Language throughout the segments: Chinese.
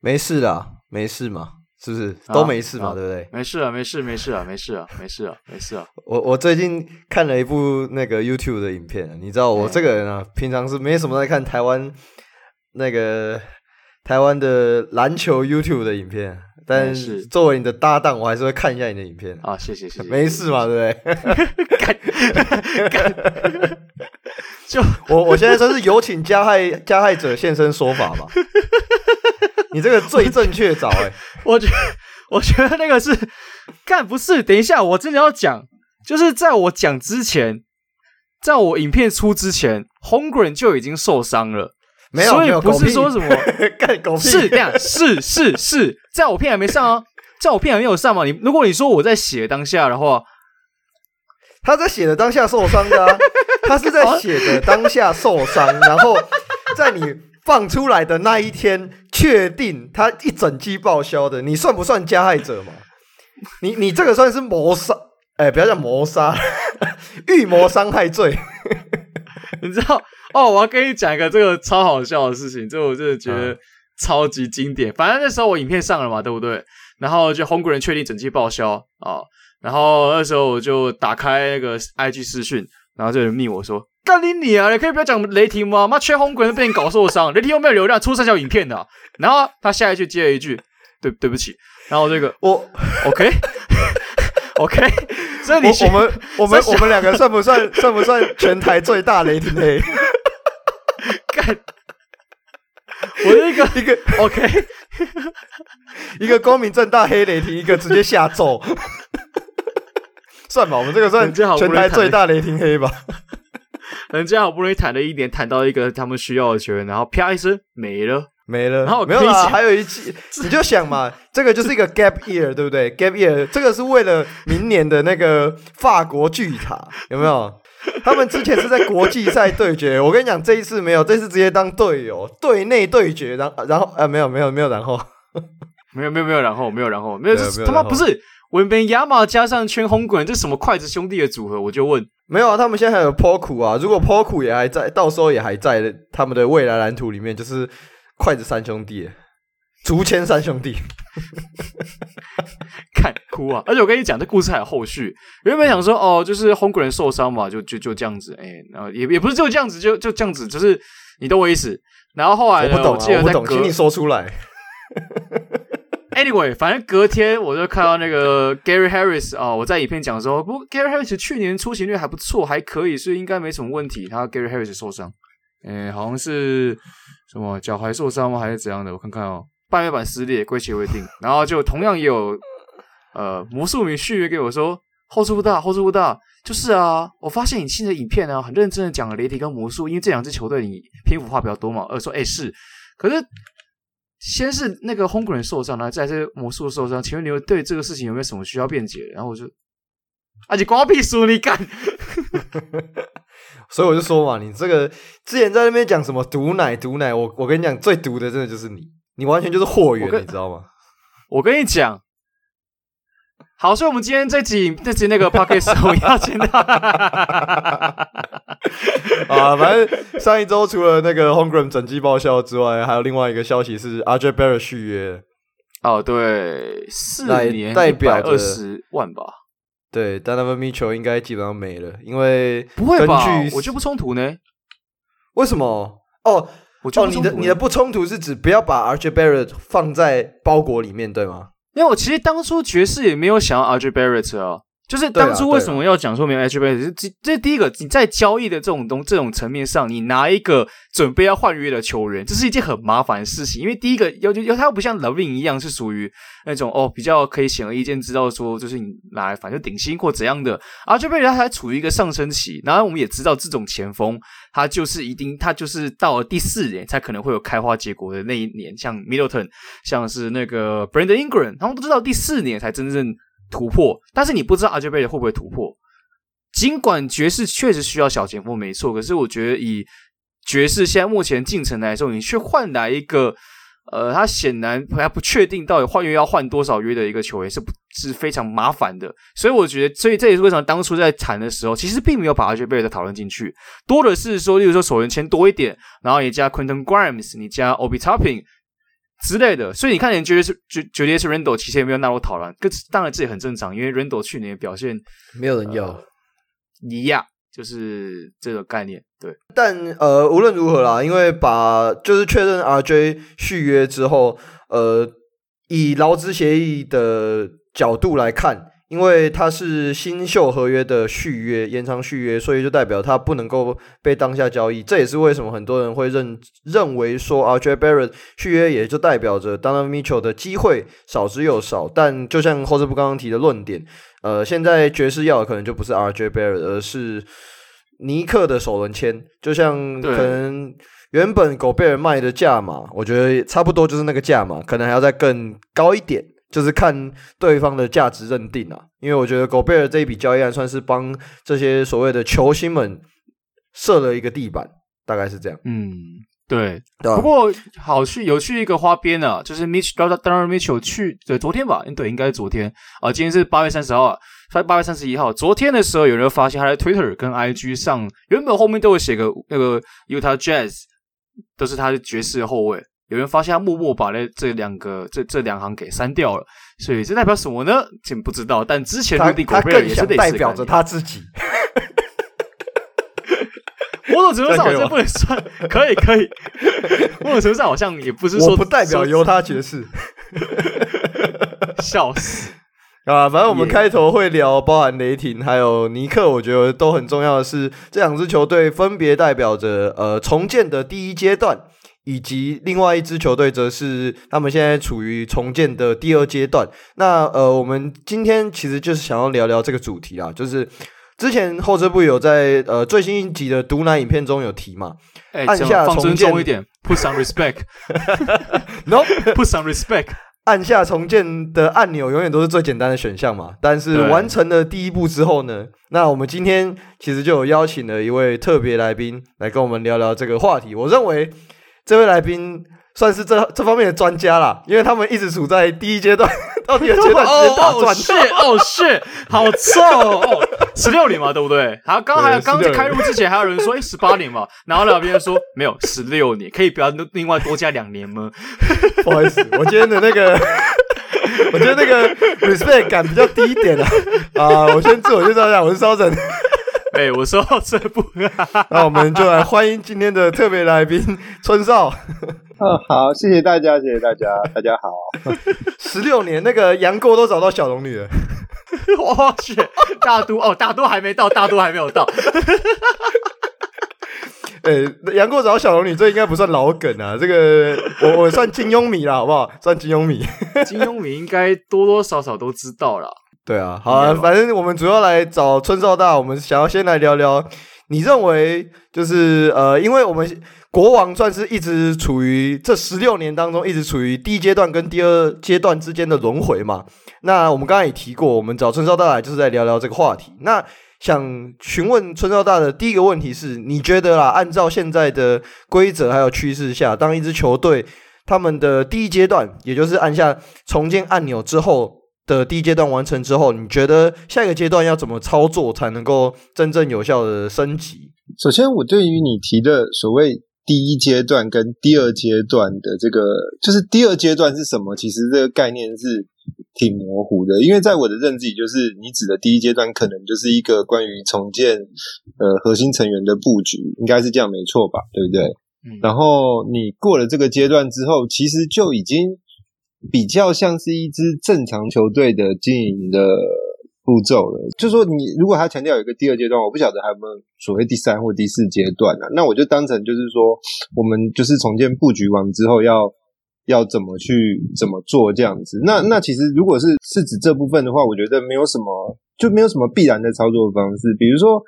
没事啦，没事嘛，是不是？都没事嘛，啊、对不对？没事啊，没事，没事啊，没事啊，没事啊，没事啊。我我最近看了一部那个 YouTube 的影片，你知道我这个人啊，平常是没什么在看台湾那个台湾的篮球 YouTube 的影片。但是作为你的搭档，我还是会看一下你的影片啊。谢谢谢谢，没事嘛，对不对？就我我现在算是有请加害加害者现身说法吧。你这个最正确找哎，我觉得我觉得那个是干不是？等一下，我真的要讲，就是在我讲之前，在我影片出之前，Holmgren 就已经受伤了。没有，所以不是说什么干狗屁，是这样，是是是，在我片还没上啊，在我片还没有上嘛。你如果你说我在写当下的话，他在写的当下受伤的，啊，他是在 写的当下受伤，然后在你放出来的那一天确定他一整季报销的，你算不算加害者嘛？你你这个算是谋杀，哎，不要叫谋杀，预谋伤害罪，你知道？哦，我要跟你讲一个这个超好笑的事情，这我真的觉得超级经典。嗯、反正那时候我影片上了嘛，对不对？然后就 Holmgren 确定整季报销啊、哦，然后那时候我就打开那个 IG 视讯，然后就有人密我说：“干你你啊，你可以不要讲雷霆吗？妈缺 Holmgren 被你搞受伤，雷霆又没有流量，出三条影片的、啊。”然后他下一句接了一句：“对对不起。”然后这个 我 OK OK，所以你我们我们我们两个算不算算不算全台最大雷霆黑？干！我一个一个 OK，一个光明正大黑雷霆，一个直接下咒。算吧，我们这个算全台最大雷霆黑吧。人家好不容易谈了一年，谈到一个他们需要的球员，然后啪一声没了，没了。然后没有啊，还有一季，你就想嘛，这个就是一个 gap year，对不对？gap year，这个是为了明年的那个法国巨塔，有没有？他们之前是在国际赛对决，我跟你讲，这一次没有，这次直接当队友，队内对决，然后然后呃，没有没有没有 然后，没有没有没有然后没有然后没有，他妈不是文本亚马加上圈红滚，这什么筷子兄弟的组合？我就问，没有啊，他们现在还有 Poku 啊，如果 Poku 也还在，到时候也还在他们的未来蓝图里面，就是筷子三兄弟。竹签三兄弟，看哭啊！而且我跟你讲，这故事还有后续。原本想说，哦，就是 Holmgren 受伤嘛，就就就这样子，哎、欸，然后也也不是就这样子，就就这样子，就是你懂我意思。然后后来，我不懂、啊，我，我不懂，请你说出来。Anyway，反正隔天我就看到那个 Gary Harris 啊、哦，我在影片讲的时候，不过 Gary Harris 去年出勤率还不错，还可以，所以应该没什么问题。他 Gary Harris 受伤，哎、欸，好像是什么脚踝受伤吗？还是怎样的？我看看哦。半月板撕裂，归期未定。然后就同样也有，呃，魔术迷续约给我说，后处不大，后处不大。就是啊，我发现你新的影片呢，很认真的讲了雷霆跟魔术，因为这两支球队你篇幅话比较多嘛。呃，说诶是，可是先是那个 Holmgren 受伤，然后再是魔术受伤，请问你们对这个事情有没有什么需要辩解？然后我就，而且关我屁事，你干。所以我就说嘛，你这个之前在那边讲什么毒奶毒奶，我我跟你讲，最毒的真的就是你。你完全就是货源，你知道吗？我跟你讲，好，所以我们今天这集这集那个 podcast 我要剪的 啊，反正上一周除了那个 Holmgren 整季报销之外，还有另外一个消息是 RJ Barrett 续约。哦，对，四年代表二十万吧？对，Donovan Mitchell 应该基本上没了，因为不会吧？我觉得不冲突呢？为什么？哦。我哦，你的你的不冲突是指不要把 RJ Barrett 放在包裹里面，对吗？因为我其实当初爵士也没有想要 RJ Barrett 啊。就是当初为什么要讲说没有 HBA？这这第一个，你在交易的这种东这种层面上，你拿一个准备要换约的球员，这是一件很麻烦的事情。因为第一个要要他又不像 LaVine 一样是属于那种哦比较可以显而易见知道说，就是你来反正顶薪或怎样的。RJ Barrett 他还处于一个上升期，然后我们也知道这种前锋他就是一定他就是到了第四年才可能会有开花结果的那一年，像 Middleton，像是那个 Brandon Ingram，他们都知道第四年才真正。突破，但是你不知道 rgb 会不会突破。尽管爵士确实需要小前锋，没错，可是我觉得以爵士现在目前进程来说，你却换来一个，呃，他显然还不确定到底换约要换多少约的一个球员，是不是非常麻烦的。所以我觉得，所以这也是为什么当初在谈的时候，其实并没有把 RJ b a r r e 讨论进去，多的是说，例如说首轮签多一点，然后你加 Quentin Grimes，你加 Obi Toppin。之类的。所以你看，连绝对是绝绝对是 Randle 其实也没有纳入讨论，这当然这也很正常，因为 Randle 去年的表现没有人要，一样、呃、就是这个概念。对，但呃，无论如何啦，因为把就是确认 RJ 续约之后，呃，以劳资协议的角度来看。因为他是新秀合约的续约，延长续约，所以就代表他不能够被当下交易。这也是为什么很多人会认认为说，RJ Barrett 续约也就代表着 Donovan Mitchell 的机会少之又少。但就像霍斯布刚刚提的论点，呃，现在爵士要的可能就不是 RJ Barrett，而是尼克的首轮签。就像可能原本狗贝尔卖的价码，我觉得差不多就是那个价码，可能还要再更高一点。就是看对方的价值认定啊，因为我觉得狗贝尔这一笔交易案算是帮这些所谓的球星们设了一个地板，大概是这样。嗯，对。对不过好去有趣一个花边啊，就是 Mitch Donovan Mitchell 去对昨天吧，对，应该是昨天啊。今天是八月三十号，八月三十一号。昨天的时候，有人发现他在 Twitter 跟 IG 上原本后面都会写个那个 Utah Jazz，都是他的爵士后卫。有人发现他默默把那这两个这这两行给删掉了，所以这代表什么呢？真不知道。但之前的他更想代表着他自己。某种程度上好像不能算，可以可以。某种程度上好像也不是说我不代表犹他爵士，笑死啊！反正我们开头会聊，包含雷霆还有尼克，我觉得都很重要的是，这两支球队分别代表着呃重建的第一阶段。以及另外一支球队则是他们现在处于重建的第二阶段。那呃，我们今天其实就是想要聊聊这个主题啦，就是之前后撤步有在呃最新一集的毒奶影片中有提嘛，欸、按下重建一点，put some respect，no，put some respect，按下重建的按钮永远都是最简单的选项嘛。但是完成了第一步之后呢，那我们今天其实就有邀请了一位特别来宾来跟我们聊聊这个话题。我认为。这位来宾算是这这方面的专家啦，因为他们一直处在第一阶段 到第二阶段直接打转。哦，是哦，是，好臭哦！十六年嘛，对不对？好，刚还刚在开录之前还有人说，哎，十八年嘛，然后两边说没有十六年，可以不要另外多加两年吗？不好意思，我今天的那个，我觉得那个 respect 感比较低一点了啊。我先自我介绍一下，我是烧整。哎、欸，我说到这部，那我们就来欢迎今天的特别来宾 春少。嗯，好，谢谢大家，谢谢大家，大家好。十六年，那个杨过都找到小龙女了。我去，大都哦，大都还没到，大都还没有到。哎、欸，杨过找到小龙女，这应该不算老梗啊。这个我我算金庸迷啦，好不好？算金庸迷，金庸迷应该多多少少都知道啦。对啊，好啊，反正我们主要来找春少大，我们想要先来聊聊，你认为就是呃，因为我们国王算是一直处于这十六年当中，一直处于第一阶段跟第二阶段之间的轮回嘛。那我们刚才也提过，我们找春少大来就是在聊聊这个话题。那想询问春少大的第一个问题是，你觉得啦，按照现在的规则还有趋势下，当一支球队他们的第一阶段，也就是按下重建按钮之后。的第一阶段完成之后，你觉得下一个阶段要怎么操作才能够真正有效的升级？首先，我对于你提的所谓第一阶段跟第二阶段的这个，就是第二阶段是什么？其实这个概念是挺模糊的，因为在我的认知里，就是你指的第一阶段可能就是一个关于重建呃核心成员的布局，应该是这样没错吧？对不对？嗯。然后你过了这个阶段之后，其实就已经。比较像是一支正常球队的经营的步骤了，就是说你如果他强调有一个第二阶段，我不晓得还有没有所谓第三或第四阶段啊？那我就当成就是说，我们就是重建布局完之后要要怎么去怎么做这样子。那那其实如果是是指这部分的话，我觉得没有什么就没有什么必然的操作方式。比如说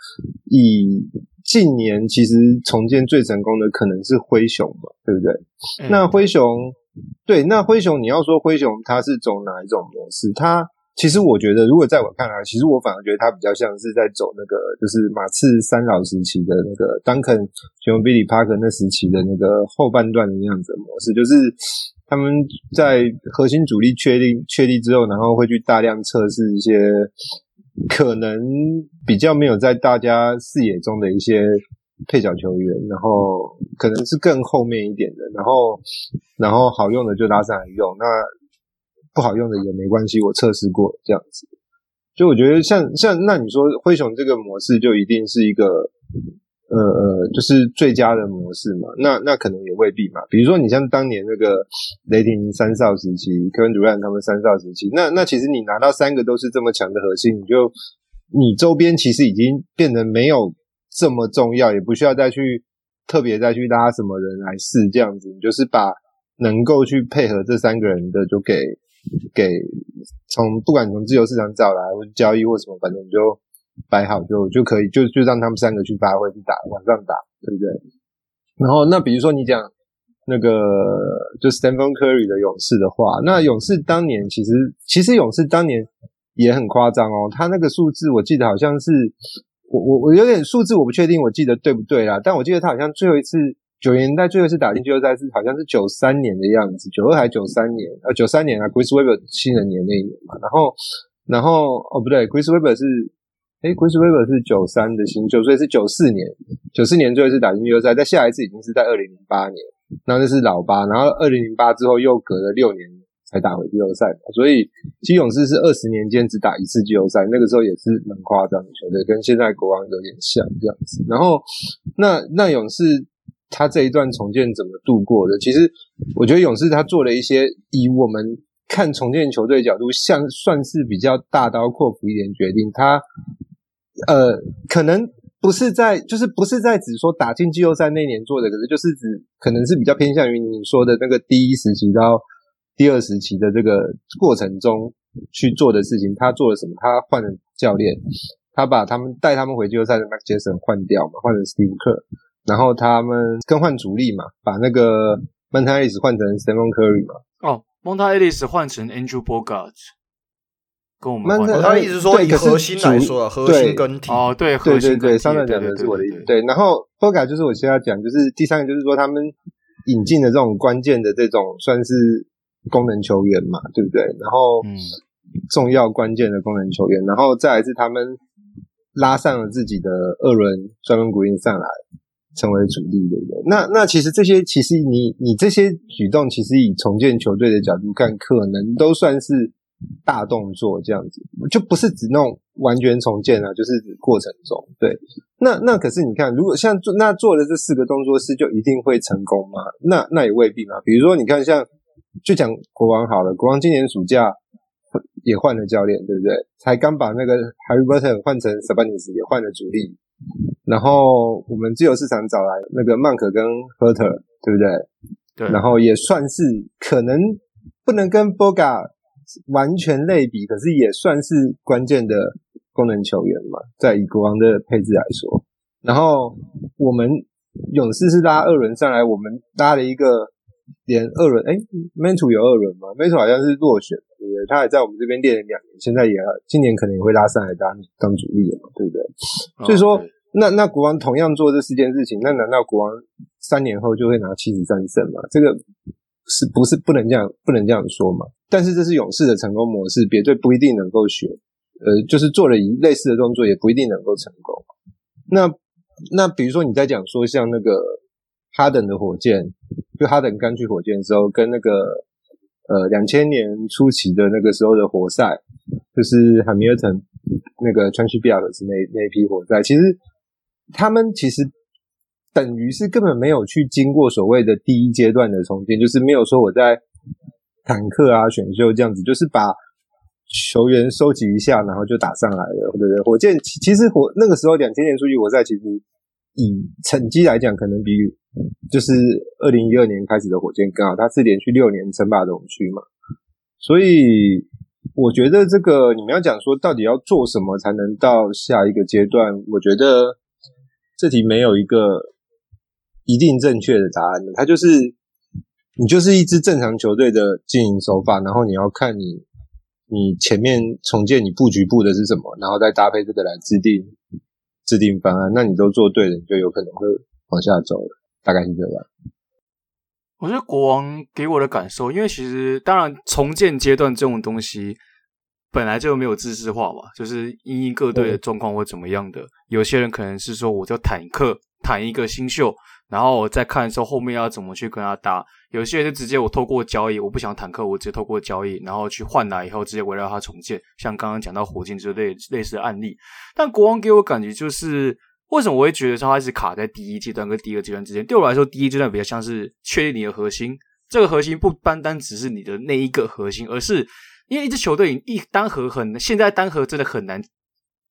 以近年其实重建最成功的可能是灰熊嘛，对不对？嗯、那灰熊。对，那灰熊，你要说灰熊它是走哪一种模式？它其实我觉得，如果在我看来，其实我反而觉得它比较像是在走那个，就是马刺三老时期的那个 Duncan、杰伦、比利、帕克那时期的那个后半段的那样子的模式，就是他们在核心主力确定确立之后，然后会去大量测试一些可能比较没有在大家视野中的一些配角球员，然后可能是更后面一点的，然后然后好用的就拉上来用，那不好用的也没关系，我测试过这样子。就我觉得像像那你说灰熊这个模式就一定是一个呃呃就是最佳的模式嘛？那那可能也未必嘛。比如说你像当年那个雷霆三少时期，Kevin Durant 他们三少时期，那那其实你拿到三个都是这么强的核心，你就你周边其实已经变得没有这么重要，也不需要再去特别再去拉什么人来试这样子，你就是把能够去配合这三个人的就给。给从不管从自由市场找来或交易或什么，反正你就摆好就就可以，就就让他们三个去发挥去打往上打，对不对？然后那比如说你讲那个就 Stephen Curry 的勇士的话，那勇士当年其实其实勇士当年也很夸张哦，他那个数字我记得好像是我我我有点数字我不确定，我记得对不对啦？但我记得他好像最后一次。九零年代最后一次打进季后赛是好像是九三年的样子，九二还九三年，呃，九三年啊，Chris Webber 新人年那一年嘛。然后，然后哦不对，Chris Webber 是，诶，Chris Webber 是九三的新秀，所以是九四年，九四年最后一次打进季后赛，再下一次已经是在二零零八年，那那是老八，然后二零零八之后又隔了六年才打回季后赛，所以其实勇士是二十年间只打一次季后赛，那个时候也是蛮夸张的球队，跟现在国王有点像这样子。然后，那那勇士。他这一段重建怎么度过的？其实我觉得勇士他做了一些以我们看重建球队角度，像算是比较大刀阔斧一点决定。他呃，可能不是在，就是不是在指说打进季后赛那年做的，可是就是指可能是比较偏向于你说的那个第一时期到第二时期的这个过程中去做的事情。他做了什么？他换了教练，他把他们带他们回季后赛的 Mark Jackson 换掉嘛，换成 Steve Kerr。然后他们更换主力嘛，把那个 Monta Ellis 换成 Stephen Curry 嘛。哦，Monta Ellis 换成 Andrew Bogart 跟我们换。他意思说以核心来说，核心更替。哦，对，对对对，上面讲的是我的意思。对，然后 Bogut 就是我现在讲，就是第三个就是说他们引进的这种关键的这种算是功能球员嘛，对不对？然后嗯，重要关键的功能球员，然后再来是他们拉上了自己的二轮专门鼓励上来。成为主力，对不对？那那其实这些，其实你你这些举动，其实以重建球队的角度看，可能都算是大动作，这样子就不是指那种完全重建啊，就是指过程中。对，那那可是你看，如果像做那做了这四个动作是就一定会成功吗？那那也未必嘛。比如说，你看像就讲国王好了，国王今年暑假也换了教练，对不对？才刚把那个 Harry Burton 换成 Sabonis 也换了主力。然后我们自由市场找来那个曼可跟赫特，对不对？对。然后也算是可能不能跟 Boga 完全类比，可是也算是关键的功能球员嘛，在以国王的配置来说。然后我们勇士是拉二轮上来，我们拉了一个连二轮，哎，Mentor 有二轮吗？Mentor 好像是落选，对不对？他还在我们这边练了两年，现在也今年可能也会拉上来当当主力了嘛，对不对？哦、所以说。那那国王同样做这四件事情，那难道国王三年后就会拿七十三胜吗？这个是不是不能这样不能这样说嘛？但是这是勇士的成功模式，别队不一定能够学。呃，就是做了一类似的动作，也不一定能够成功。那那比如说你在讲说像那个哈登的火箭，就哈登刚去火箭的时候，跟那个呃两千年初期的那个时候的活塞，就是汉密尔顿那个川西比尔斯那那批活塞，其实。他们其实等于是根本没有去经过所谓的第一阶段的重建，就是没有说我在坦克啊选秀这样子，就是把球员收集一下，然后就打上来了，对不对？火箭其实火那个时候两千年数据活塞，其实以成绩来讲，可能比就是二零一二年开始的火箭更好，他是连续六年称霸东区嘛，所以我觉得这个你们要讲说到底要做什么才能到下一个阶段，我觉得。这题没有一个一定正确的答案的，它就是你就是一支正常球队的经营手法，然后你要看你你前面重建你布局布的是什么，然后再搭配这个来制定制定方案。那你都做对了，你就有可能会往下走了，大概是这样。我觉得国王给我的感受，因为其实当然重建阶段这种东西。本来就没有自治化嘛，就是因应各队的状况或怎么样的。有些人可能是说，我就坦克坦一个新秀，然后我再看说后面要怎么去跟他搭。有些人就直接我透过交易，我不想坦克，我直接透过交易，然后去换来以后直接围绕他重建。像刚刚讲到火箭之类类似的案例，但国王给我感觉就是为什么我会觉得说他是卡在第一阶段跟第二阶段之间？对我来说，第一阶段比较像是确定你的核心，这个核心不单单只是你的那一个核心，而是因为一支球队一单核很现在单核真的很难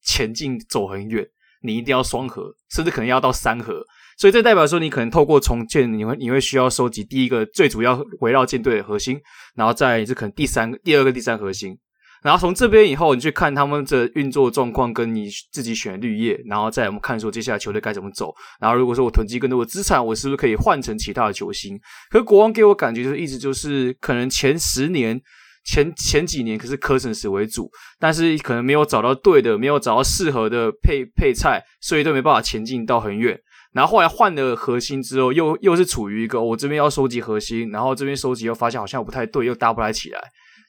前进走很远。你一定要双核，甚至可能要到三核，所以这代表说你可能透过重建，你会你会需要收集第一个最主要围绕舰队的核心，然后再是可能第三个、第二个、第三核心，然后从这边以后你去看他们的运作状况，跟你自己选绿叶，然后再我们看说接下来球队该怎么走。然后如果说我囤积更多的资产，我是不是可以换成其他的球星？可是国王给我感觉就是一直就是可能前十年。前前几年可是科神石为主，但是可能没有找到对的，没有找到适合的配配菜，所以都没办法前进到很远。然后后来换了核心之后，又又是处于一个我这边要收集核心，然后这边收集又发现好像不太对，又搭不来起来。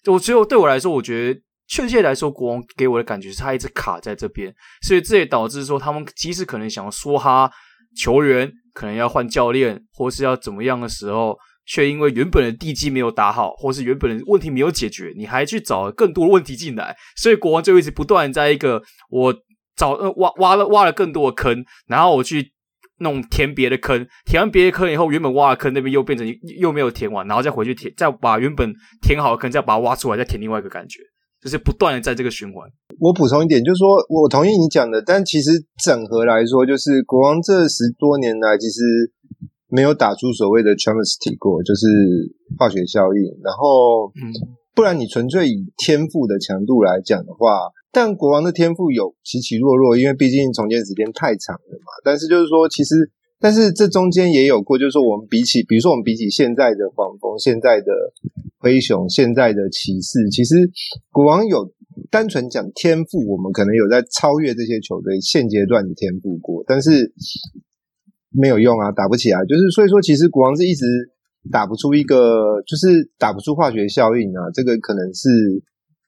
就最后对我来说，我觉得确切来说，国王给我的感觉是他一直卡在这边，所以这也导致说他们即使可能想要说他球员可能要换教练，或是要怎么样的时候。却因为原本的地基没有打好，或是原本的问题没有解决，你还去找更多的问题进来，所以国王就一直不断在一个我找呃挖挖了挖了更多的坑，然后我去弄填别的坑，填完别的坑以后，原本挖的坑那边又变成又没有填完，然后再回去填，再把原本填好的坑再把它挖出来，再填另外一个感觉，就是不断的在这个循环。我补充一点，就是说我同意你讲的，但其实整合来说，就是国王这十多年来其实。没有打出所谓的 chemistry 过，就是化学效应。然后，嗯，不然你纯粹以天赋的强度来讲的话，但国王的天赋有起起落落，因为毕竟重建时间太长了嘛。但是就是说，其实，但是这中间也有过，就是说我们比起，比如说我们比起现在的黄蜂、现在的灰熊、现在的骑士，其实国王有单纯讲天赋，我们可能有在超越这些球队现阶段的天赋过，但是。没有用啊，打不起来。就是所以说，其实国王是一直打不出一个，就是打不出化学效应啊。这个可能是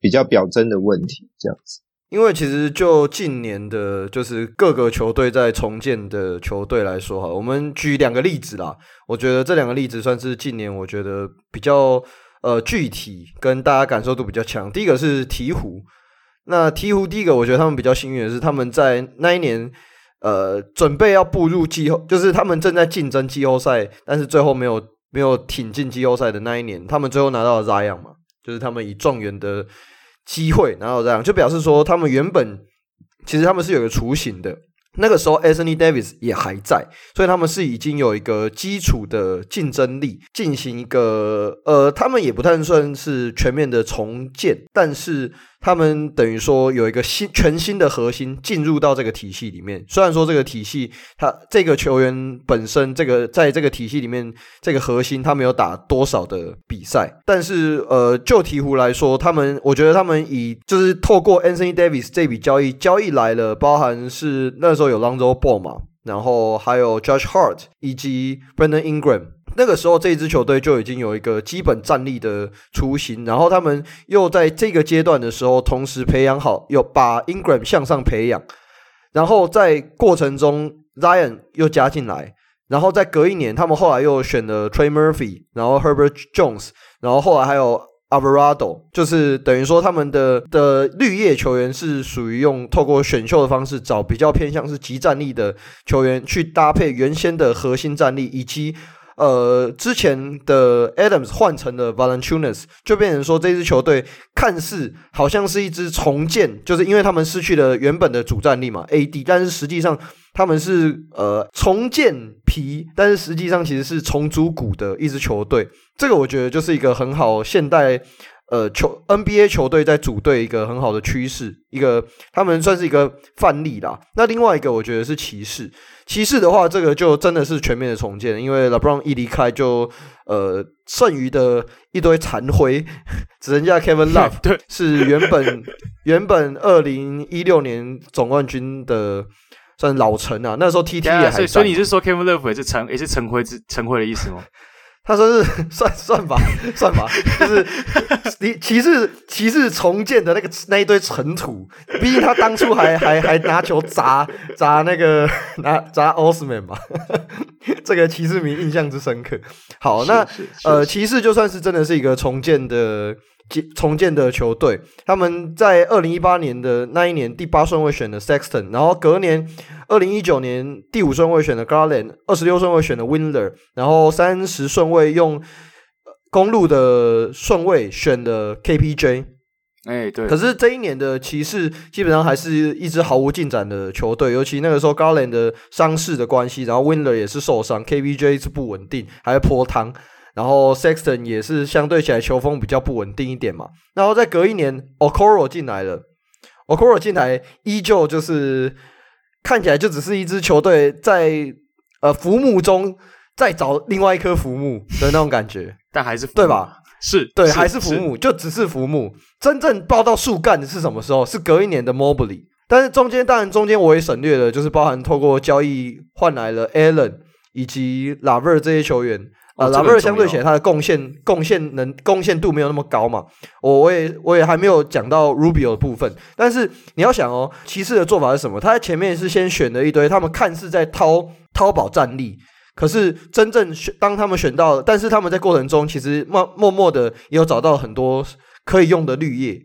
比较表征的问题，这样子。因为其实就近年的，就是各个球队在重建的球队来说哈，我们举两个例子啦。我觉得这两个例子算是近年我觉得比较呃具体，跟大家感受度比较强。第一个是鹈鹕，那鹈鹕第一个我觉得他们比较幸运的是，他们在那一年。呃，准备要步入季后，就是他们正在竞争季后赛，但是最后没有没有挺进季后赛的那一年，他们最后拿到了 Zion 嘛，就是他们以状元的机会然后这样就表示说他们原本其实他们是有个雏形的。那个时候，Anthony Davis 也还在，所以他们是已经有一个基础的竞争力，进行一个呃，他们也不太算是全面的重建，但是他们等于说有一个新全新的核心进入到这个体系里面。虽然说这个体系，他这个球员本身这个在这个体系里面这个核心他没有打多少的比赛，但是呃，就鹈鹕来说，他们我觉得他们以就是透过 Anthony Davis 这笔交易交易来了，包含是那时候。有 Lonzo Ball 嘛，然后还有 Josh Hart 以及 Brandon Ingram。那个时候，这支球队就已经有一个基本战力的雏形。然后他们又在这个阶段的时候，同时培养好，又把 Ingram 向上培养。然后在过程中，Zion 又加进来。然后在隔一年，他们后来又选了 Trey Murphy，然后 Herbert Jones，然后后来还有。Alvarado 就是等于说，他们的的绿叶球员是属于用透过选秀的方式找比较偏向是集战力的球员去搭配原先的核心战力，以及呃之前的 Adams 换成了 Valanciunas，就变成说这支球队看似好像是一支重建，就是因为他们失去了原本的主战力嘛，AD，但是实际上他们是呃重建皮，但是实际上其实是重组骨的一支球队。这个我觉得就是一个很好现代呃球 NBA 球队在组队一个很好的趋势，一个他们算是一个范例啦。那另外一个我觉得是骑士，骑士的话这个就真的是全面的重建，因为 LeBron 一离开就呃剩余的一堆残灰，只剩下 Kevin Love 对，是原本原本二零一六年总冠军的算老臣啊，那时候 TT 也还在，所以所以你是说 Kevin Love 也是残也是陈灰之陈灰的意思吗？他说是 算算法 算法，就是你骑士骑士重建的那个那一堆尘土，毕竟他当初还还还拿球砸砸那个拿砸奥斯曼嘛，这个骑士迷印象之深刻。好，那呃，骑士就算是真的是一个重建的重建的球队，他们在二零一八年的那一年第八顺位选的 Sexton，然后隔年。二零一九年第五顺位选的 Garland，二十六顺位选的 Windler，然后三十顺位用公路的顺位选的 KPJ。哎，对。可是这一年的骑士基本上还是一支毫无进展的球队，尤其那个时候 Garland 的伤势的关系，然后 Windler 也是受伤，KPJ 是不稳定，还会泼汤，然后 Sexton 也是相对起来球风比较不稳定一点嘛。然后再隔一年，Okoro 进来了，Okoro 进来依旧就是。看起来就只是一支球队在呃浮木中再找另外一颗浮木的那种感觉，但还是对吧？是对，是还是浮木，就只是浮木。真正爆到树干的是什么时候？是隔一年的 Mobley。但是中间当然中间我也省略了，就是包含透过交易换来了 Allen 以及 Lavert 这些球员。啊，拉贝尔相对起来，他的贡献贡献能贡献度没有那么高嘛。我我也我也还没有讲到 Rubio 的部分。但是你要想哦，骑士的做法是什么？他在前面是先选了一堆，他们看似在掏掏宝战力，可是真正选当他们选到，但是他们在过程中其实默默默的也有找到很多可以用的绿叶，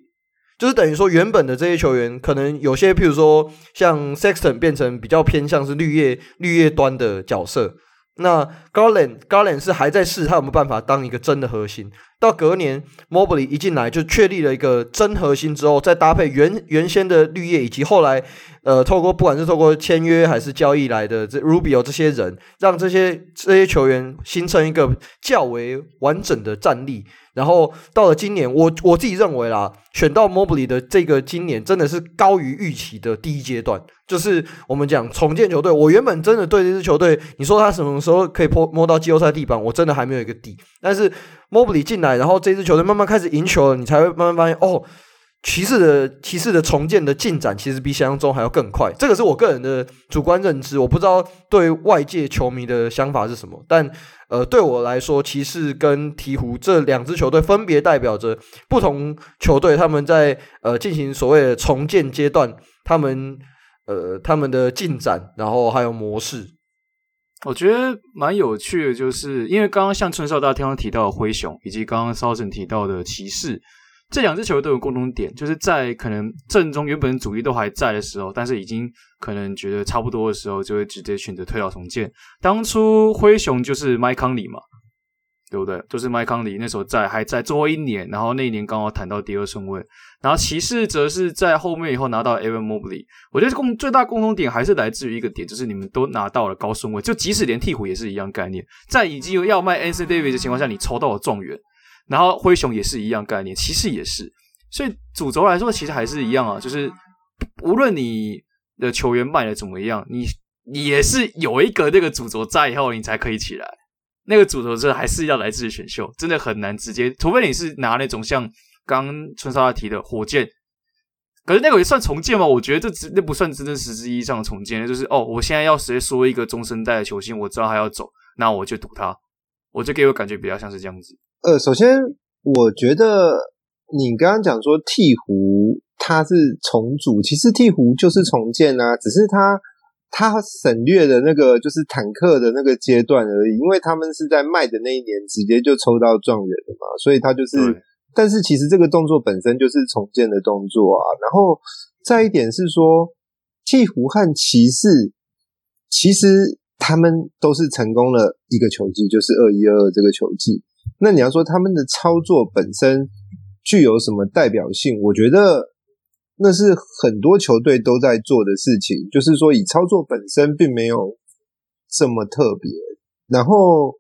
就是等于说原本的这些球员可能有些，譬如说像 Sexton 变成比较偏向是绿叶绿叶端的角色。那高冷高冷是还在试他有没有办法当一个真的核心。到隔年 Mobley 一进来就确立了一个真核心之后，再搭配原原先的绿叶以及后来呃透过不管是透过签约还是交易来的这 Rubio 这些人，让这些这些球员形成一个较为完整的战力。然后到了今年，我我自己认为啦，选到 Mobley 的这个今年真的是高于预期的第一阶段。就是我们讲重建球队，我原本真的对这支球队，你说他什么时候可以摸摸到季后赛地板，我真的还没有一个底。但是 Mobley 进来，然后这支球队慢慢开始赢球了，你才会慢慢发现，哦，骑士的骑士的重建的进展其实比想象中还要更快。这个是我个人的主观认知，我不知道对外界球迷的想法是什么，但。呃，对我来说，骑士跟鹈鹕这两支球队分别代表着不同球队，他们在呃进行所谓的重建阶段，他们呃他们的进展，然后还有模式，我觉得蛮有趣的，就是因为刚刚像春少大天提到的灰熊，以及刚刚骚神提到的骑士。这两支球队都有共同点，就是在可能阵中原本主力都还在的时候，但是已经可能觉得差不多的时候，就会直接选择推倒重建。当初灰熊就是麦康里嘛，对不对？就是麦康里那时候在还在最后一年，然后那一年刚好谈到第二顺位。然后骑士则是在后面以后拿到 Evan Mobley。我觉得共最大共同点还是来自于一个点，就是你们都拿到了高顺位，就即使连鵜鹕也是一样概念，在已经有要卖 Anthony Davis 的情况下，你抽到了状元。然后灰熊也是一样概念，骑士也是，所以主轴来说其实还是一样啊，就是无论你的球员卖的怎么样，你你也是有一个这个主轴在以后，你才可以起来。那个主轴这还是要来自选秀，真的很难直接，除非你是拿那种像刚春少他提的火箭，可是那个也算重建吗？我觉得这只那不算真正实质意义上的重建，就是哦，我现在要直接说一个中生代的球星，我知道他要走，那我就赌他，我就给我感觉比较像是这样子。呃，首先，我觉得你刚刚讲说鹈鹕它是重组，其实鹈鹕就是重建啊，只是它它省略的那个就是坦克的那个阶段而已，因为他们是在卖的那一年直接就抽到状元了嘛，所以他就是，但是其实这个动作本身就是重建的动作啊。然后再一点是说，鹈鹕和骑士其实他们都是成功了一个球季，就是二一二二这个球季。那你要说他们的操作本身具有什么代表性？我觉得那是很多球队都在做的事情，就是说以操作本身并没有这么特别。然后，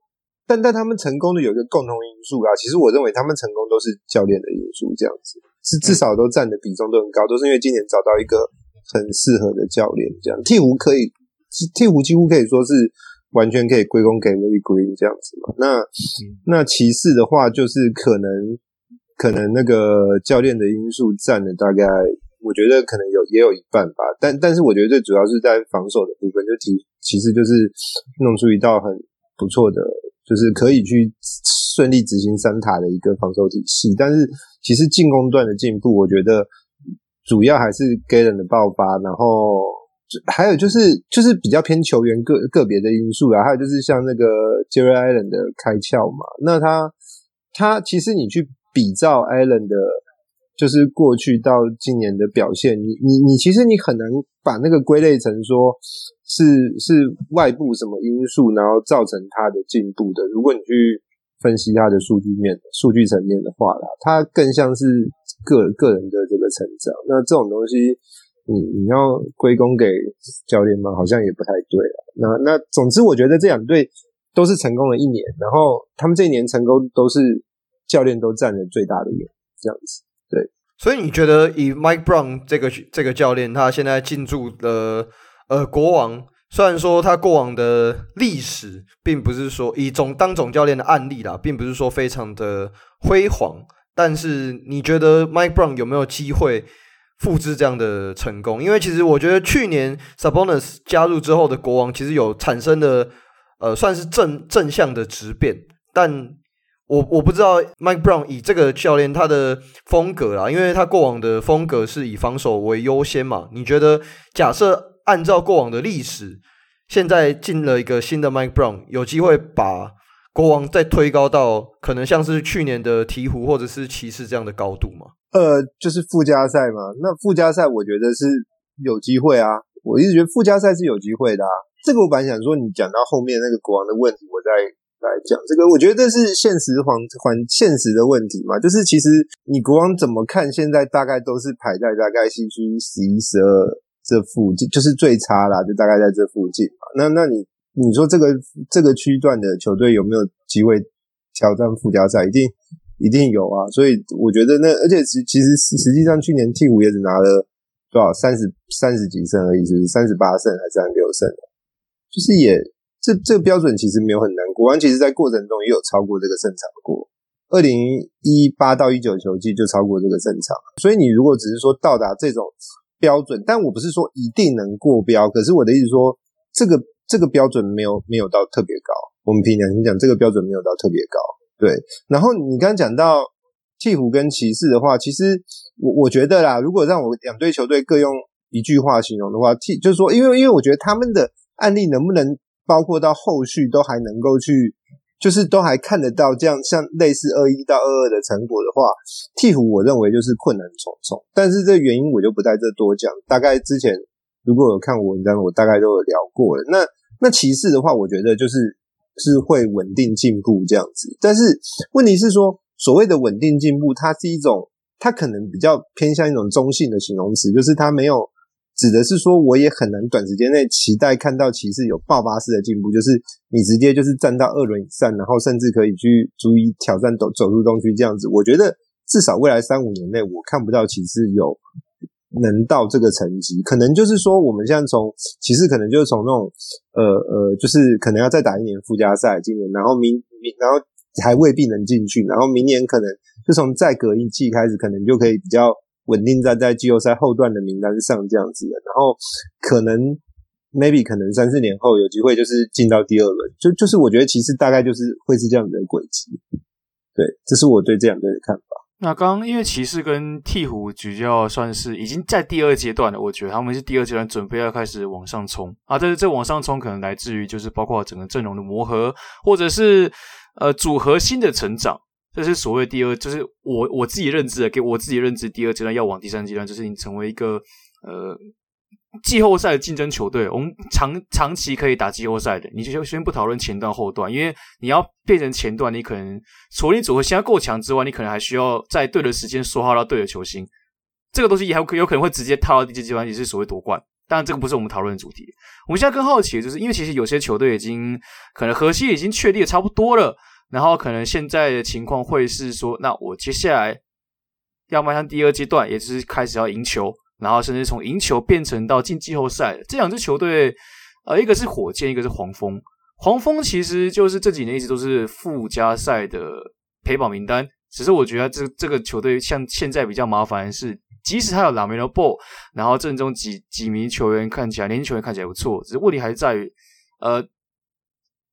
但但他们成功的有一个共同因素啊，其实我认为他们成功都是教练的因素，这样子是至少都占的比重都很高，都是因为今年找到一个很适合的教练，这样鵜鹕可以，鵜鹕几乎可以说是。完全可以归功给 Willie Green 这样子嘛？那那骑士的话，就是可能可能那个教练的因素占了大概，我觉得可能有也有一半吧。但但是我觉得最主要是在防守的部分，就其其实就是弄出一道很不错的，就是可以去顺利执行三塔的一个防守体系。但是其实进攻端的进步，我觉得主要还是 Galen 的爆发，然后还有就是就是比较偏球员个个别的因素啊，还有就是像那个 Jerry Allen 的开窍嘛，那他他其实你去比照 Allen 的。就是过去到今年的表现，你你你其实你很难把那个归类成说是是外部什么因素，然后造成他的进步的。如果你去分析他的数据面、数据层面的话啦，他更像是个个人的这个成长。那这种东西，你你要归功给教练吗？好像也不太对了。那那总之，我觉得这两队都是成功了一年，然后他们这一年成功都是教练都占了最大的原因，这样子。对，所以你觉得以 Mike Brown 这个这个教练，他现在进驻的呃国王，虽然说他过往的历史并不是说以总当总教练的案例啦，并不是说非常的辉煌，但是你觉得 Mike Brown 有没有机会复制这样的成功？因为其实我觉得去年 Sabonis 加入之后的国王，其实有产生的呃算是正正向的质变，但。我我不知道 Mike Brown 以这个教练他的风格啦，因为他过往的风格是以防守为优先嘛。你觉得假设按照过往的历史，现在进了一个新的 Mike Brown，有机会把国王再推高到可能像是去年的鹈鹕或者是骑士这样的高度吗？呃，就是附加赛嘛。那附加赛我觉得是有机会啊。我一直觉得附加赛是有机会的啊。这个我本来想说，你讲到后面那个国王的问题，我再。来讲这个，我觉得这是现实环环现实的问题嘛，就是其实你国王怎么看，现在大概都是排在大概西区十一、十二这附近，就是最差啦，就大概在这附近嘛。那那你你说这个这个区段的球队有没有机会挑战附加赛？一定一定有啊。所以我觉得那而且其其实实际上去年鵜鹕也只拿了多少三十三十几胜而已，是三十八胜还是三十六胜？就是也。这这个标准其实没有很难，过，而其实在过程中也有超过这个胜场过，二零一八到一九球季就超过这个胜场，所以你如果只是说到达这种标准，但我不是说一定能过标，可是我的意思说，这个这个标准没有没有到特别高，我们平常心讲，这个标准没有到特别高，对。然后你刚刚讲到鵜鹕跟骑士的话，其实我我觉得啦，如果让我两队球队各用一句话形容的话，鵜就是说，因为因为我觉得他们的案例能不能。包括到后续都还能够去，就是都还看得到这样像类似二一到二二的成果的话，鵜鹕我认为就是困难重重。但是这原因我就不在这多讲。大概之前如果有看我文章，我大概都有聊过了。那那骑士的话，我觉得就是是会稳定进步这样子。但是问题是说，所谓的稳定进步，它是一种，它可能比较偏向一种中性的形容词，就是它没有。指的是说，我也很难短时间内期待看到骑士有爆发式的进步，就是你直接就是站到二轮以上，然后甚至可以去足以挑战走走入东区这样子。我觉得至少未来三五年内，我看不到骑士有能到这个层级。可能就是说，我们现在从骑士可能就是从那种呃呃，就是可能要再打一年附加赛，今年然后明明然后还未必能进去，然后明年可能就从再隔一季开始，可能就可以比较。稳定在在季后赛后段的名单上这样子的，然后可能 maybe 可能三四年后有机会就是进到第二轮，就就是我觉得其实大概就是会是这样的轨迹，对，这是我对这两队的看法。那刚刚因为骑士跟鹈鹕比较算是已经在第二阶段了，我觉得他们是第二阶段准备要开始往上冲啊，但是这往上冲可能来自于就是包括整个阵容的磨合，或者是呃组合新的成长。这是所谓第二，就是我我自己认知的，给我自己认知第二阶段要往第三阶段，就是你成为一个呃季后赛的竞争球队，我们长长期可以打季后赛的，你就先不讨论前段后段，因为你要变成前段，你可能除了你组合现在够强之外，你可能还需要在对的时间说好到对的球星，这个东西也还有可能会直接套到第几阶段，也是所谓夺冠。当然，这个不是我们讨论的主题。我们现在更好奇就是，因为其实有些球队已经可能核心已经确立的差不多了。然后可能现在的情况会是说，那我接下来要迈向第二阶段，也就是开始要赢球，然后甚至从赢球变成到进季后赛。这两支球队，呃，一个是火箭，一个是黄蜂。黄蜂其实就是这几年一直都是附加赛的陪跑名单，只是我觉得这这个球队像现在比较麻烦的是，即使他有 LaMelo Ball，然后阵中几几名球员看起来年轻球员看起来不错，只是问题还是在于，呃。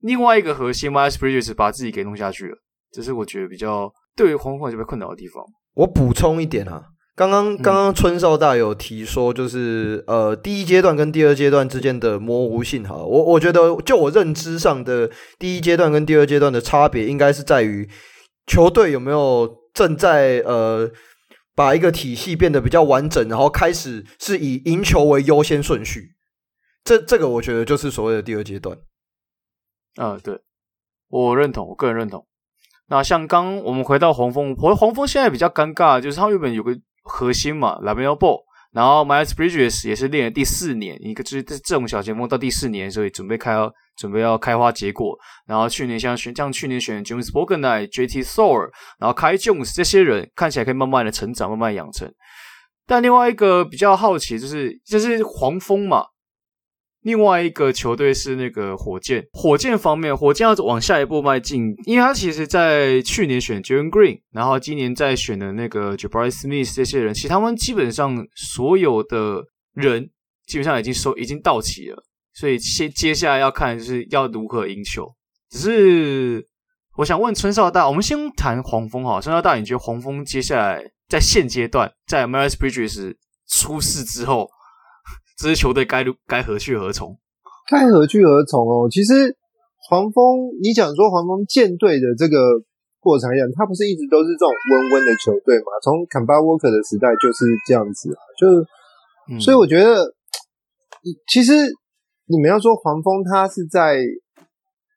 另外一个核心 Miles Bridges 把自己给弄下去了，这是我觉得比较对于黄蜂这边困扰的地方。我补充一点啊，刚刚刚刚春少大有提说，就是、嗯、呃第一阶段跟第二阶段之间的模糊性哈，我我觉得就我认知上的第一阶段跟第二阶段的差别，应该是在于球队有没有正在呃把一个体系变得比较完整，然后开始是以赢球为优先顺序。这这个我觉得就是所谓的第二阶段。啊，对，我认同，我个人认同。那像刚我们回到黄蜂，黄黄蜂现在比较尴尬，就是他原本有个核心嘛，LaMelo Ball，然后 Miles Bridges 也是练了第四年，一个就是这种小前锋到第四年，所以准备开要准备要开花结果。然后去年像选像去年选 James Bouknight、JT Thor，然后 Kai Jones 这些人看起来可以慢慢的成长，慢慢养成。但另外一个比较好奇就是，就是黄蜂嘛。另外一个球队是那个火箭，火箭方面，火箭要往下一步迈进，因为他其实在去年选 Jalen Green，然后今年在选的那个 Jabari Smith 这些人，其实他们基本上所有的人基本上已经收已经到齐了，所以接接下来要看就是要如何赢球。只是我想问春少大，我们先谈黄蜂哈，春少大，你觉得黄蜂接下来在现阶段，在 Miles Bridges 出事之后？这支球队该该何去何从？该何去何从哦？其实黄蜂，你讲说黄蜂建队的这个过程来讲，他不是一直都是这种温温的球队嘛？从 Kemba Walker 的时代就是这样子啊，就、嗯、所以我觉得，其实你们要说黄蜂，他是在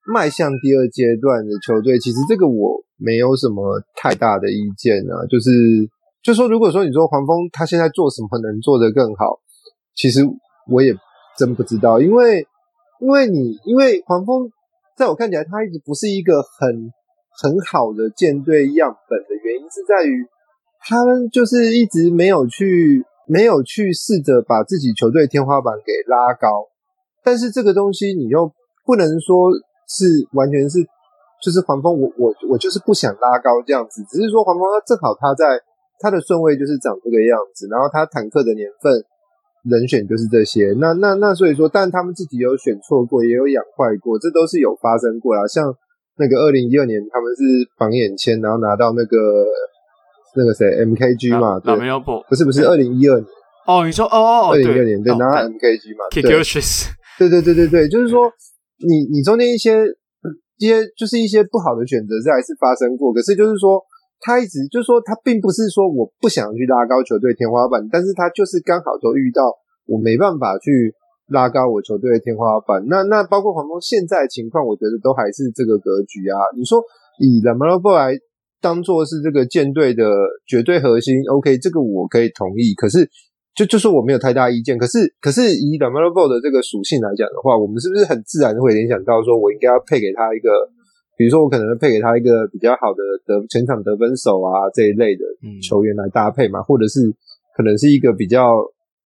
迈向第二阶段的球队，其实这个我没有什么太大的意见啊。就是，就说如果说你说黄蜂他现在做什么能做得更好？其实我也真不知道，因为因为你因为黄蜂在我看起来，他一直不是一个很很好的舰队样本的原因是在于，他们就是一直没有去没有去试着把自己球队天花板给拉高，但是这个东西你又不能说是完全是就是黄蜂，我我我就是不想拉高这样子，只是说黄蜂他正好他在他的顺位就是长这个样子，然后他坦克的年份。人选就是这些，那那那所以说，但他们自己有选错过，也有养坏过，这都是有发生过啦。像那个二零一二年，他们是榜眼签，然后拿到那个那个谁 MKG 嘛，对，不是不是二零一二年哦，你说哦二零一二年对，拿到 MKG 嘛，对，对对对对对，就是说你你中间一些一些就是一些不好的选择，这还是发生过，可是就是说。他一直就说，他并不是说我不想去拉高球队天花板，但是他就是刚好都遇到我没办法去拉高我球队的天花板。那那包括黄蜂现在情况，我觉得都还是这个格局啊。你说以 l a m a r b 来当做是这个舰队的绝对核心，OK，这个我可以同意。可是就就说我没有太大意见。可是可是以 LaMelo Ball 的这个属性来讲的话，我们是不是很自然会联想到说我应该要配给他一个？比如说，我可能会配给他一个比较好的得前场得分手啊这一类的球员来搭配嘛，或者是可能是一个比较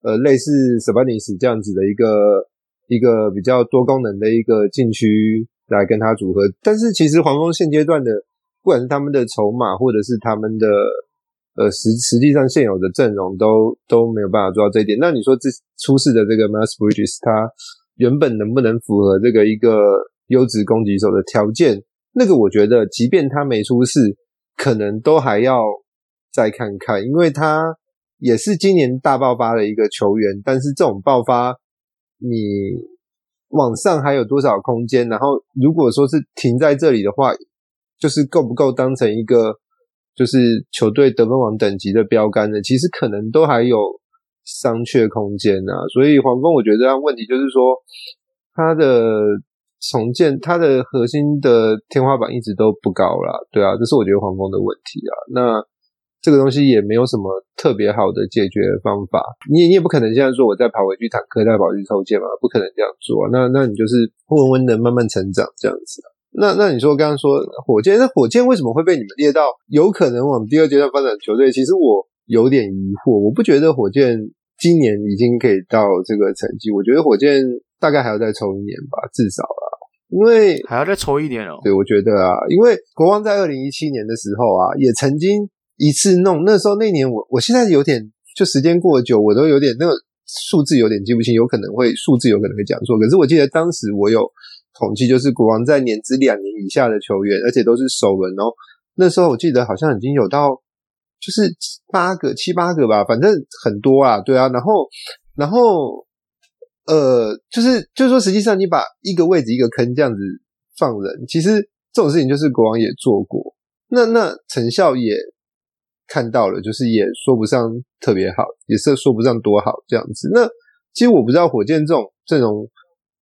呃类似 s a b a n i s 这样子的一个一个比较多功能的一个禁区来跟他组合。但是其实黄蜂现阶段的，不管是他们的筹码，或者是他们的呃实实际上现有的阵容，都都没有办法做到这一点。那你说这出事的这个 Mass Bridges，他原本能不能符合这个一个优质攻击手的条件？那个我觉得，即便他没出事，可能都还要再看看，因为他也是今年大爆发的一个球员。但是这种爆发，你往上还有多少空间？然后如果说是停在这里的话，就是够不够当成一个就是球队得分王等级的标杆呢？其实可能都还有商榷空间啊。所以黄蜂，我觉得这样问题就是说他的。重建它的核心的天花板一直都不高啦，对啊，这是我觉得黄蜂的问题啊。那这个东西也没有什么特别好的解决方法，你也你也不可能现在说我再跑回去坦克，再跑回去抽签嘛，不可能这样做。那那你就是温温的慢慢成长这样子啊。那那你说刚刚说火箭，那火箭为什么会被你们列到有可能往第二阶段发展球队？其实我有点疑惑，我不觉得火箭今年已经可以到这个成绩，我觉得火箭大概还要再抽一年吧，至少啊。因为还要再抽一年哦。对，我觉得啊，因为国王在二零一七年的时候啊，也曾经一次弄。那时候那年我我现在有点就时间过久，我都有点那个数字有点记不清，有可能会数字有可能会讲错。可是我记得当时我有统计，就是国王在年资两年以下的球员，而且都是首轮哦。那时候我记得好像已经有到就是八个、七八个吧，反正很多啊，对啊。然后，然后，呃，就是就是说，实际上你把一个位置一个坑这样子放人，其实这种事情就是国王也做过，那那成效也看到了，就是也说不上特别好，也是说不上多好这样子。那其实我不知道火箭这种阵容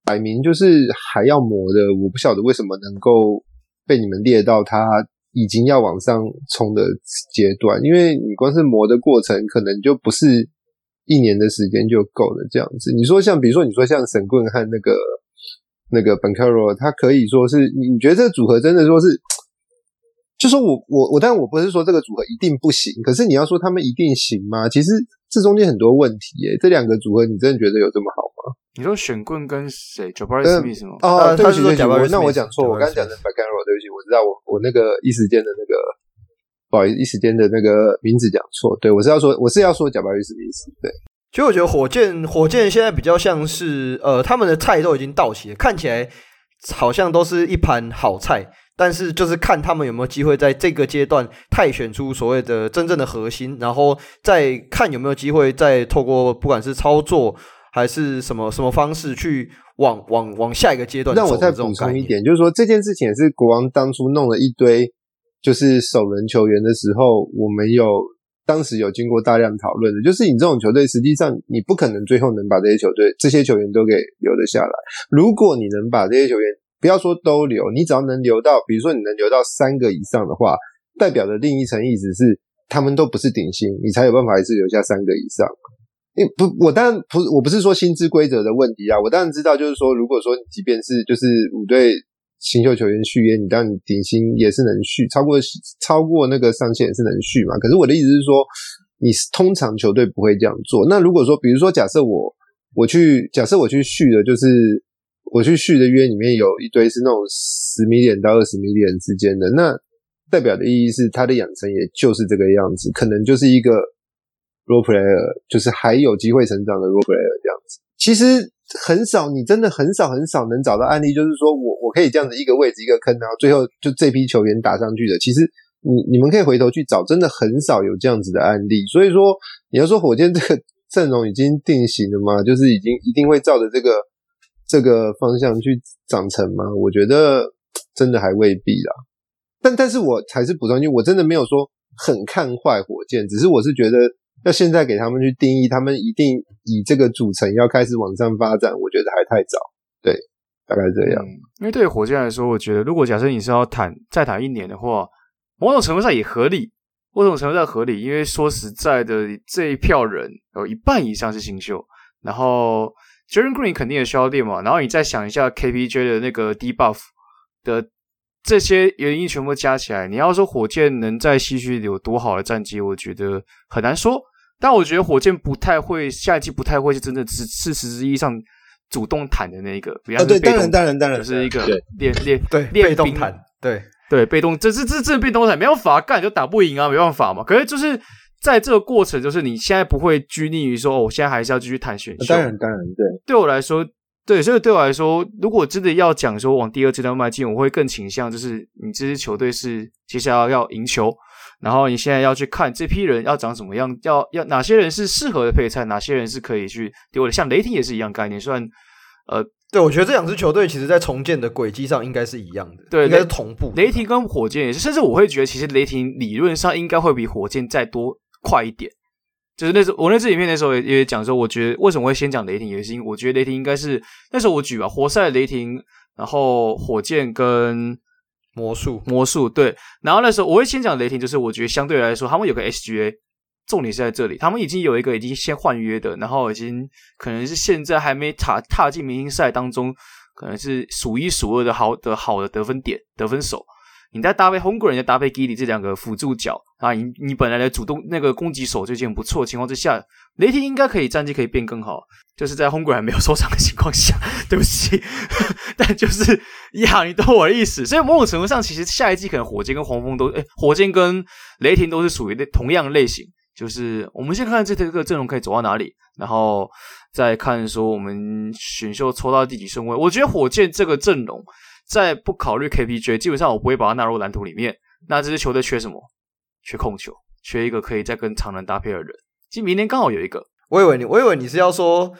摆明就是还要磨的，我不晓得为什么能够被你们列到他已经要往上冲的阶段，因为你光是磨的过程，可能就不是一年的时间就够了这样子。你说像比如说你说像神棍和那个那个本科罗，他可以说是你觉得这个组合真的说是。就说我我我，当然我不是说这个组合一定不行，可是你要说他们一定行吗？其实这中间很多问题耶。这两个组合，你真的觉得有这么好吗？你说选棍跟谁？Jabari Smith 吗？哦，对不起，对不起，那我讲错，我刚才讲的 Baccaro，对不起，我知道我我那个一时间的那个不好意思，一时间的那个名字讲错。对，我是要说我是要说 Jabari Smith。对，其实我觉得火箭火箭现在比较像是呃，他们的菜都已经到齐了，看起来好像都是一盘好菜。但是就是看他们有没有机会在这个阶段太选出所谓的真正的核心，然后再看有没有机会再透过不管是操作还是什么什么方式去往往往下一个阶段。让我再补充一点，就是说这件事情也是国王当初弄了一堆就是首轮球员的时候，我们有当时有经过大量讨论的，就是你这种球队实际上你不可能最后能把这些球队这些球员都给留得下来。如果你能把这些球员不要说都留，你只要能留到，比如说你能留到三个以上的话，代表的另一层意思是他们都不是顶薪，你才有办法一次留下三个以上。因不，我当然不，我不是说薪资规则的问题啊，我当然知道，就是说，如果说即便是就是五队新秀球员续约，你当然顶薪也是能续，超过超过那个上限也是能续嘛。可是我的意思是说，你通常球队不会这样做。那如果说，比如说假设我我去假设我去续的就是。我去续的约里面有一堆是那种十米点到二十米点之间的，那代表的意义是他的养成也就是这个样子，可能就是一个 role player，就是还有机会成长的 role player 这样子。其实很少，你真的很少很少能找到案例，就是说我我可以这样子一个位置一个坑，然后最后就这批球员打上去的。其实你你们可以回头去找，真的很少有这样子的案例。所以说你要说火箭这个阵容已经定型了吗？就是已经一定会照着这个。这个方向去长成吗？我觉得真的还未必啦。但但是我还是补充一句，我真的没有说很看坏火箭，只是我是觉得那现在给他们去定义，他们一定以这个组成要开始往上发展，我觉得还太早。对，大概这样。因为对于火箭来说，我觉得如果假设你是要谈再谈一年的话，某种程度上也合理。某种程度上合理，因为说实在的，这一票人有一半以上是新秀，然后。Jalen Green 肯定也需要练嘛，然后你再想一下 KPJ 的那个 debuff 的这些原因全部加起来，你要说火箭能在西区有多好的战绩，我觉得很难说。但我觉得火箭不太会下一季不太会是真的是事实意义上主动坦的那一个，比较是被动，当然当然是一个练练对被动坦，对对被动，这是这这被动坦没办法干就打不赢啊，没办法嘛。可是就是。在这个过程，就是你现在不会拘泥于说，哦，我现在还是要继续谈选秀。当然，当然，对。对我来说，对，所以对我来说，如果真的要讲说往第二阶段迈进，我会更倾向就是你这支球队是接下来要赢球，然后你现在要去看这批人要长什么样，要要哪些人是适合的配菜，哪些人是可以去丢的。像雷霆也是一样概念，虽然呃，对，我觉得这两支球队其实在重建的轨迹上应该是一样的，对，应该是同步。雷霆跟火箭也是，甚至我会觉得，其实雷霆理论上应该会比火箭再多。快一点，就是那时候我那支影片那时候也也讲说，我觉得为什么会先讲雷霆，也是因为我觉得雷霆应该是那时候我举吧，活塞雷霆，然后火箭跟魔术。魔术对，然后那时候我会先讲雷霆，就是我觉得相对来说他们有个 SGA，重点是在这里，他们已经有一个已经先换约的，然后已经可能是现在还没踏踏进明星赛当中，可能是数一数二的好的好的得分点得分手。你再搭配 Holmgren，再搭配 Gidi 这两个辅助角啊，你你本来的主动那个攻击手就已经不错的情况之下，雷霆应该可以战绩可以变更好，就是在 Holmgren 还没有受伤的情况下，对不起，但就是呀，你懂我的意思。所以某种程度上，其实下一季可能火箭跟黄蜂都，诶，火箭跟雷霆都是属于那同样类型，就是我们先看看这这个阵容可以走到哪里，然后再看说我们选秀抽到第几顺位。我觉得火箭这个阵容，在不考虑 KPJ，基本上我不会把它纳入蓝图里面。那这支球队缺什么？缺控球，缺一个可以再跟常人搭配的人。其实明年刚好有一个。我以为你，我以为你是要说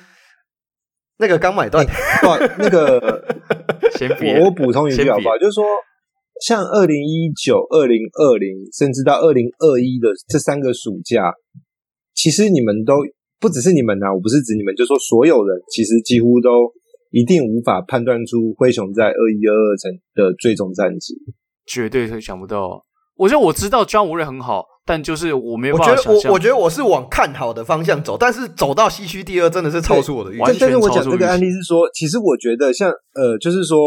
那个刚买断，欸、那个 先别我我补充一句好不好？就是说。像二零一九、二零二零，甚至到二零二一的这三个暑假，其实你们都不只是你们呐、啊，我不是指你们，就说所有人，其实几乎都一定无法判断出灰熊在二一、二二层的最终战绩，绝对是想不到。我觉得我知道张无瑞很好，但就是我没有办法想象。我觉得我我觉得我是往看好的方向走，但是走到西区第二真的是超出我的预期。但是我讲这个案例是说，其实我觉得像呃，就是说，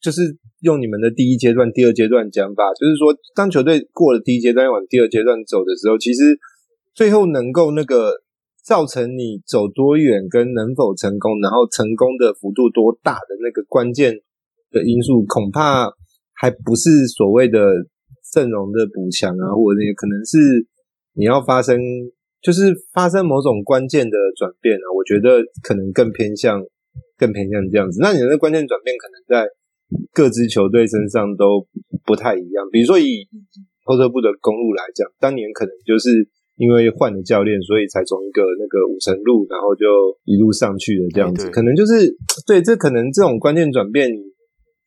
就是。用你们的第一阶段、第二阶段讲法，就是说，当球队过了第一阶段要往第二阶段走的时候，其实最后能够那个造成你走多远跟能否成功，然后成功的幅度多大的那个关键的因素，恐怕还不是所谓的阵容的补强啊，或者也可能是你要发生，就是发生某种关键的转变啊。我觉得可能更偏向，更偏向这样子。那你的关键转变可能在。各支球队身上都不太一样，比如说以波特布的公路来讲，当年可能就是因为换了教练，所以才从一个那个五成路，然后就一路上去的这样子。可能就是 对，这可能这种关键转变，你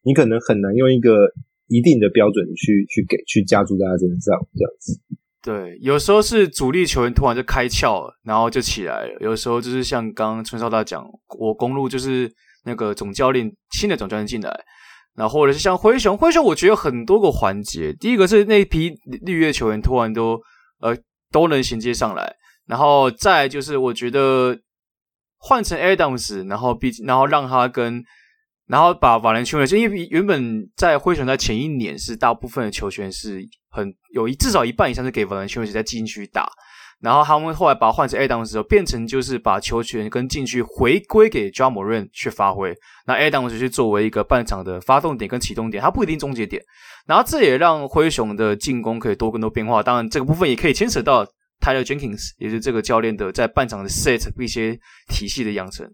你可能很难用一个一定的标准去去给去加注在他身上这样子。对，有时候是主力球员突然就开窍了，然后就起来了；有时候就是像刚刚春少大讲，我公路就是那个总教练新的总教练进来。然后或者是像灰熊，灰熊我觉得很多个环节，第一个是那批绿叶球员突然都呃都能衔接上来，然后再就是我觉得换成 Adams，然后毕然后让他跟然后把瓦伦丘尼，因为原本在灰熊在前一年是大部分的球权是很有一至少一半以上是给瓦伦丘尼在禁区打。然后他们后来把他换成 Adams 的时候，变成就是把球权跟禁区回归给 Ja Morant 去发挥。那 Adams 就是作为一个半场的发动点跟启动点，他不一定终结点。然后这也让灰熊的进攻可以多更多变化。当然，这个部分也可以牵扯到 Tyler Jenkins，也是这个教练的在半场的 set 一些体系的养成。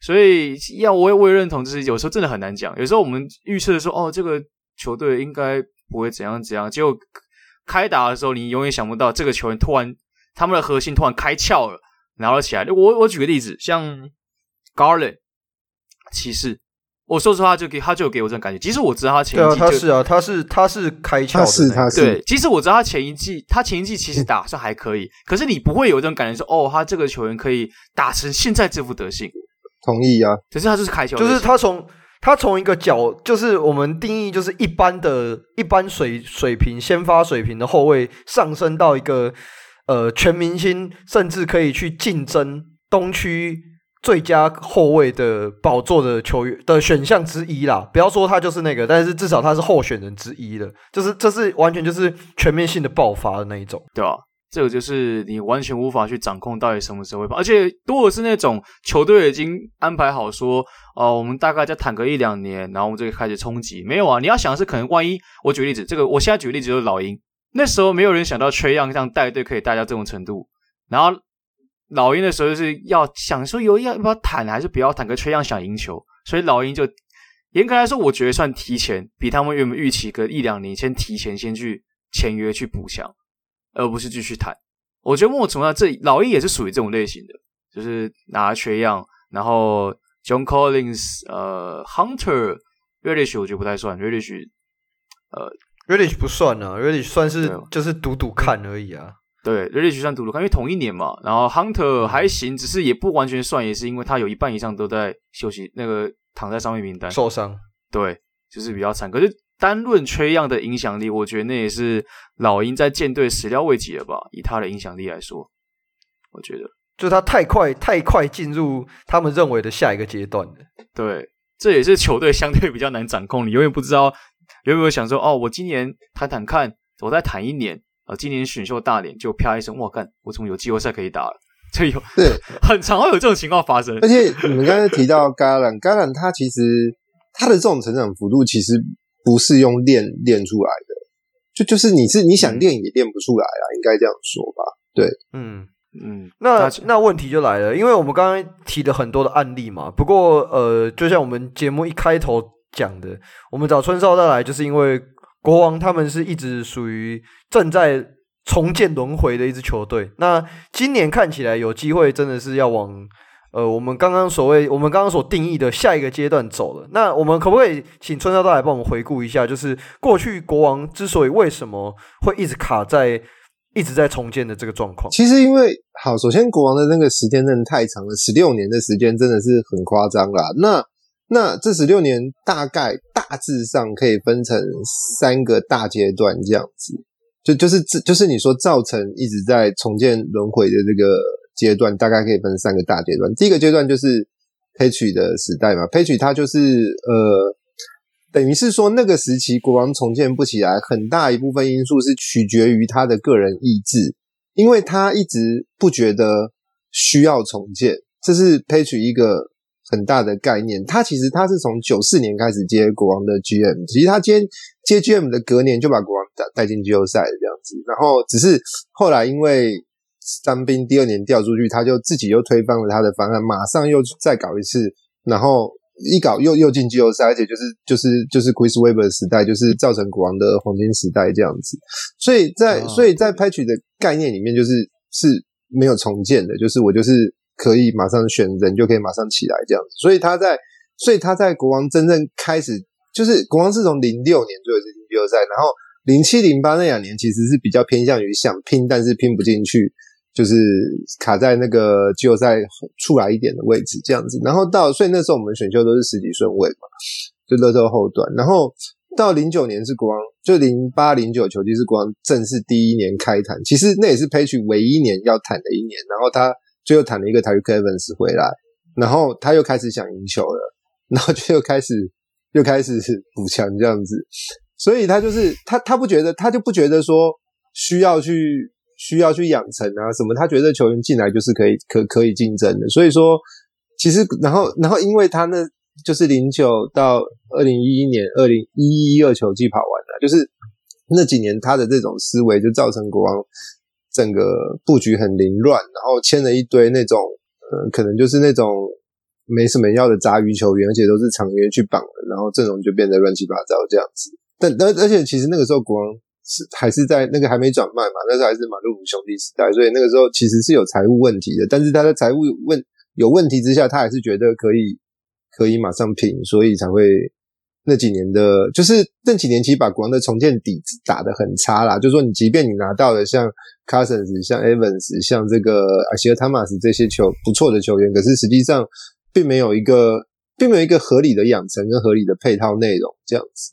所以要我也我也认同，就是有时候真的很难讲。有时候我们预测说，哦，这个球队应该不会怎样怎样，结果开打的时候，你永远想不到这个球员突然。他们的核心突然开窍了，然后起来。我我举个例子，像 Garland 骑士，我说实话就给他就给我这种感觉。即使我知道他前一季就，他是啊，他是他是开窍的，他是他是对。即使我知道他前一季他前一季其实打算还可以，嗯、可是你不会有这种感觉说，哦，他这个球员可以打成现在这副德性。同意啊，可是他就是开球，就是他从他从一个角，就是我们定义就是一般的一般水水平先发水平的后卫，上升到一个。呃，全明星甚至可以去竞争东区最佳后卫的宝座的球员的选项之一啦。不要说他就是那个，但是至少他是候选人之一的。就是这是完全就是全面性的爆发的那一种，对吧？这个就是你完全无法去掌控到底什么时候会爆，而且多的是那种球队已经安排好说，哦、呃，我们大概再谈个一两年，然后我们就开始冲击。没有啊，你要想的是可能万一我举例子，这个我现在举个例子就是老鹰。那时候没有人想到缺样这样带队可以带到这种程度，然后老鹰的时候就是要想说有要不要谈还是不要谈，可缺样想赢球，所以老鹰就严格来说，我觉得算提前比他们原本预期个一两年先提前先去签约去补强，而不是继续谈。我觉得莫从啊，这老鹰也是属于这种类型的，就是拿缺样然后 John Collins，呃，Hunter。r e d i s h 我觉得不太算 r e d i s h 呃。Reddish 不算啊，Reddish 算是就是赌赌看而已啊。对，Reddish 算赌赌看，因为同一年嘛。然后 Hunter 还行，只是也不完全算，也是因为他有一半以上都在休息，那个躺在上面名单，受伤。对，就是比较惨。可是单论 Trae Young 的影响力，我觉得那也是老鹰在舰队始料未及了吧？以他的影响力来说，我觉得就他太快太快进入他们认为的下一个阶段了。对，这也是球队相对比较难掌控，你永远不知道。有没有想说哦？我今年谈谈看，我再谈一年啊！今年选秀大年就啪一声，哇干！我怎么有季后赛可以打了？这有对，很常会有这种情况发生。而且你们刚才提到 Garland，Garland 他其实他的这种成长幅度其实不是用练练出来的，就就是你是你想练也练不出来啊，应该这样说吧？对，嗯嗯，那那问题就来了，因为我们刚刚提了很多的案例嘛。不过呃，就像我们节目一开头讲的，我们找春少带来，就是因为国王他们是一直属于正在重建轮回的一支球队。那今年看起来有机会，真的是要往。呃，我们刚刚所谓，我们刚刚所定义的下一个阶段走了。那我们可不可以请春少大来帮我们回顾一下，就是过去国王之所以为什么会一直卡在一直在重建的这个状况？其实因为好，首先国王的那个时间真的太长了，十六年的时间真的是很夸张啦。那那这十六年大概大致上可以分成三个大阶段这样子，就就是这就是你说造成一直在重建轮回的这个。阶段大概可以分三个大阶段。第一个阶段就是 Page 的时代嘛，Patrick 他就是呃，等于是说那个时期国王重建不起来，很大一部分因素是取决于他的个人意志，因为他一直不觉得需要重建，这是 Page 一个很大的概念。他其实他是从九四年开始接国王的 GM，其实他接接 GM 的隔年就把国王带带进季后赛这样子，然后只是后来因为。当兵第二年调出去，他就自己又推翻了他的方案，马上又再搞一次，然后一搞又又进季后赛，而且就是就是就是 Chris Webber 的时代，就是造成国王的黄金时代这样子。所以在所以在 Patrick 的概念里面，就是是没有重建的，就是我就是可以马上选人就可以马上起来这样子。所以他在所以他在国王真正开始，就是国王是从零六年最后一次进季后赛，然后零七零八那两年其实是比较偏向于想拼，但是拼不进去。就是卡在那个季后赛出来一点的位置这样子，然后到所以那时候我们选秀都是十几顺位嘛，就乐透后段，然后到零九年是国王，就零八零九球季是国王正式第一年开坛，其实那也是 Page 唯一一年要谈的一年，然后他最后谈了一个 Tyreke Evans 回来，然后他又开始想赢球了，然后就又开始 又开始 补强这样子，所以他就是他他不觉得他就不觉得说需要去。需要去养成啊什么？他觉得球员进来就是可以可可以竞争的，所以说其实然后然后因为他那就是零九到二零一一年二零一一二球季跑完了，就是那几年他的这种思维就造成国王整个布局很凌乱，然后签了一堆那种呃可能就是那种没什么要的杂鱼球员，而且都是长约去绑的，然后阵容就变得乱七八糟这样子。但而而且其实那个时候国王。是还是在那个还没转卖嘛？那时候还是马路鲁兄弟时代，所以那个时候其实是有财务问题的。但是他的财务问有问题之下，他还是觉得可以可以马上拼，所以才会那几年的，就是那几年其实把国王的重建底子打得很差啦。就是说，你即便你拿到了像 Cousins、像 Evans、像这个 Isaiah Thomas 这些球不错的球员，可是实际上并没有一个并没有一个合理的养成跟合理的配套内容这样子。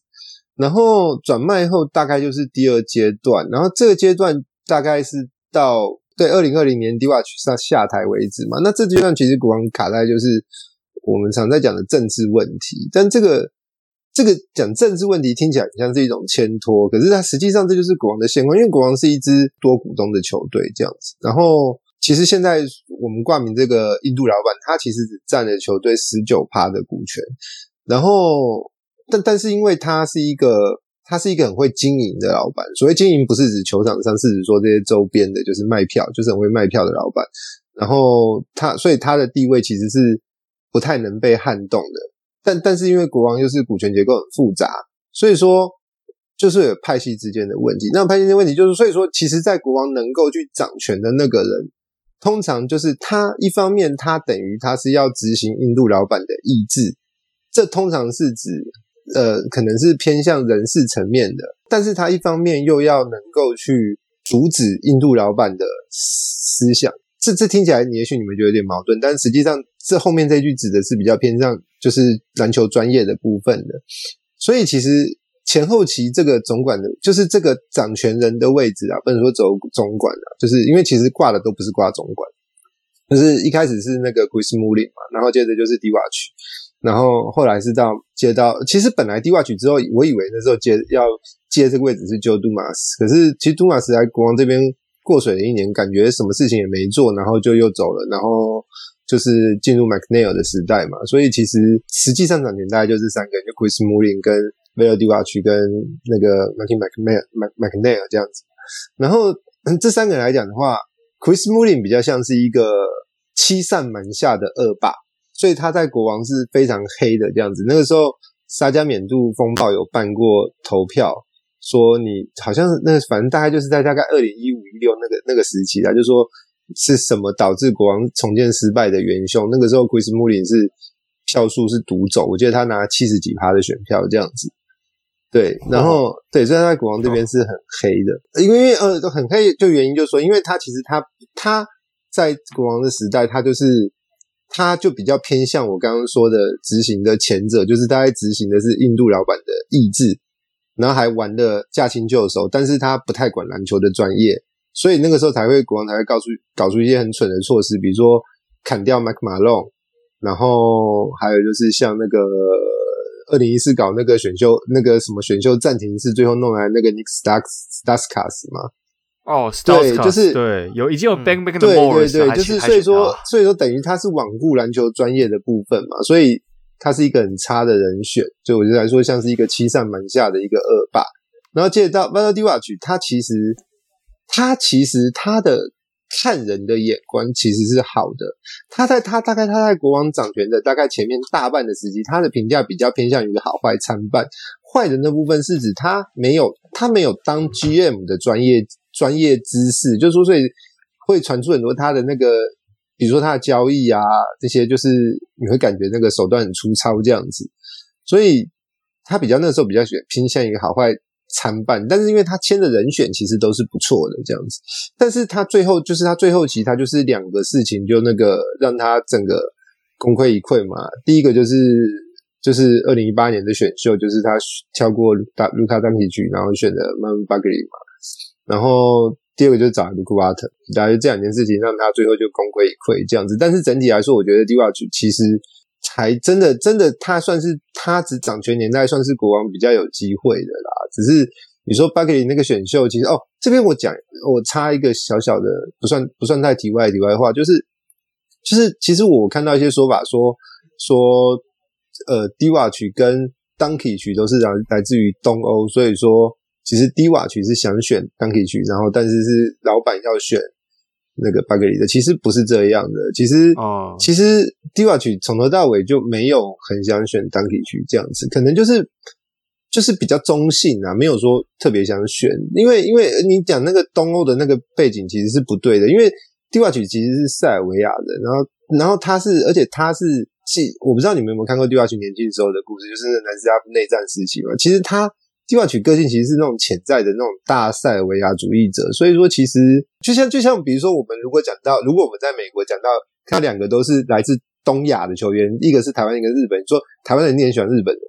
然后转卖后大概就是第二阶段，然后这个阶段大概是到对二零二零年 Divac 上下台为止嘛。那这阶段其实国王卡在就是我们常在讲的政治问题，但这个这个讲政治问题听起来很像是一种牵拖，可是它实际上这就是国王的现况，因为国王是一支多股东的球队这样子。然后其实现在我们挂名这个印度老板，他其实只占了球队十九趴的股权，然后。但但是因为他是一个他是一个很会经营的老板，所谓经营不是指球场上，是指说这些周边的，就是卖票，就是很会卖票的老板。然后他所以他的地位其实是不太能被撼动的。但但是因为国王又是股权结构很复杂，所以说就是有派系之间的问题。那派系的问题就是，所以说其实，在国王能够去掌权的那个人，通常就是他一方面他等于他是要执行印度老板的意志，这通常是指。呃，可能是偏向人事层面的，但是他一方面又要能够去阻止印度老板的思想，这这听起来，也许你们觉得有点矛盾，但实际上这后面这句指的是比较偏向就是篮球专业的部分的，所以其实前后期这个总管的，就是这个掌权人的位置啊，不能说走总管啊，就是因为其实挂的都不是挂总管，就是一开始是那个 Chris Mullin 嘛，然后接着就是 Divac。然后后来是到接到，其实本来 Divac 之后，我以为那时候接要接这个位置是 Joe Dumas，可是其实 Dumas 在国王这边过水了一年，感觉什么事情也没做，然后就又走了，然后就是进入 McNeil 的时代嘛，所以其实实际上掌权大概就是三个人，就 Chris Mullin 跟 Val Diwach 跟那个 Martin McNeil 这样子，然后这三个人来讲的话，Chris Mullin 比较像是一个欺善瞒下的恶霸，所以他在国王是非常黑的这样子。那个时候，沙加缅度风暴有办过投票，说你好像那反正大概就是在大概二零一五一六那个那个时期啦，就说是什么导致国王重建失败的元凶。那个时候，Chris Mullin 是票数是独走，我记得他拿七十几趴的选票这样子。对，然后、哦、对，所以他在国王这边是很黑的，哦、因为呃都很黑，就原因就是说，因为他其实他他在国王的时代，他就是他就比较偏向我刚刚说的执行的前者，就是他在执行的是印度老板的意志，然后还玩的驾轻就熟，但是他不太管篮球的专业，所以那个时候才会国王才会告诉搞出一些很蠢的措施，比如说砍掉 Mike Malone，然后还有就是像那个。二零一四搞那个选秀，那个什么选秀暂停是最后弄来那个 Nick Stauskas 吗？哦，对，就是对，有已经有 Bang Bang 的对对对，就是所以说所以说等于他是罔顾篮球专业的部分嘛，所以他是一个很差的人选，所以我就来说像是一个欺上瞒下的一个恶霸。然后接着到 Vlade Divac，他其实他其实他的。看人的眼光其实是好的。他在他大概他在国王掌权的大概前面大半的时期，他的评价比较偏向于好坏参半。坏人的部分是指他没有他没有当 GM 的专业专业知识，就是说所以会传出很多他的那个，比如说他的交易啊这些，就是你会感觉那个手段很粗糙这样子。所以他比较那时候比较喜欢偏向于好坏。参半，但是因为他签的人选其实都是不错的这样子，但是他最后就是他最后其实他就是两个事情就那个让他整个功亏一篑嘛。第一个就是就是二零一八年的选秀，就是他跳过卢卡卢卡丹奇奇，然后选的曼巴格里嘛。然后第二个就是找卢库巴特，大概这两件事情让他最后就功亏一篑这样子。但是整体来说，我觉得迪瓦奇其实。还真的，真的，他算是他只掌权年代算是国王比较有机会的啦。只是你说巴克利那个选秀，其实哦，这边我讲，我插一个小小的，不算不算太题外题外话，就是就是，其实我看到一些说法说说，呃，迪瓦曲跟 Donkey 曲都是来来自于东欧，所以说其实迪瓦曲是想选 Donkey 曲，然后但是是老板要选。那个巴格里的其实不是这样的，其实哦，其实 Divac 从头到尾就没有很想选 Doncic 这样子，可能就是就是比较中性啊，没有说特别想选，因为因为你讲那个东欧的那个背景其实是不对的，因为 Divac 其实是塞尔维亚的，然后然后他是，而且他是记，我不知道你们有没有看过 Divac 年轻时候的故事，就是南斯拉夫内战时期嘛，其实他。迪瓦曲个性其实是那种潜在的那种大塞尔维亚主义者，所以说其实就像就像比如说我们如果讲到，如果我们在美国讲到，他两个都是来自东亚的球员，一个是台湾，一个是日本，你说台湾人你很喜欢日本人，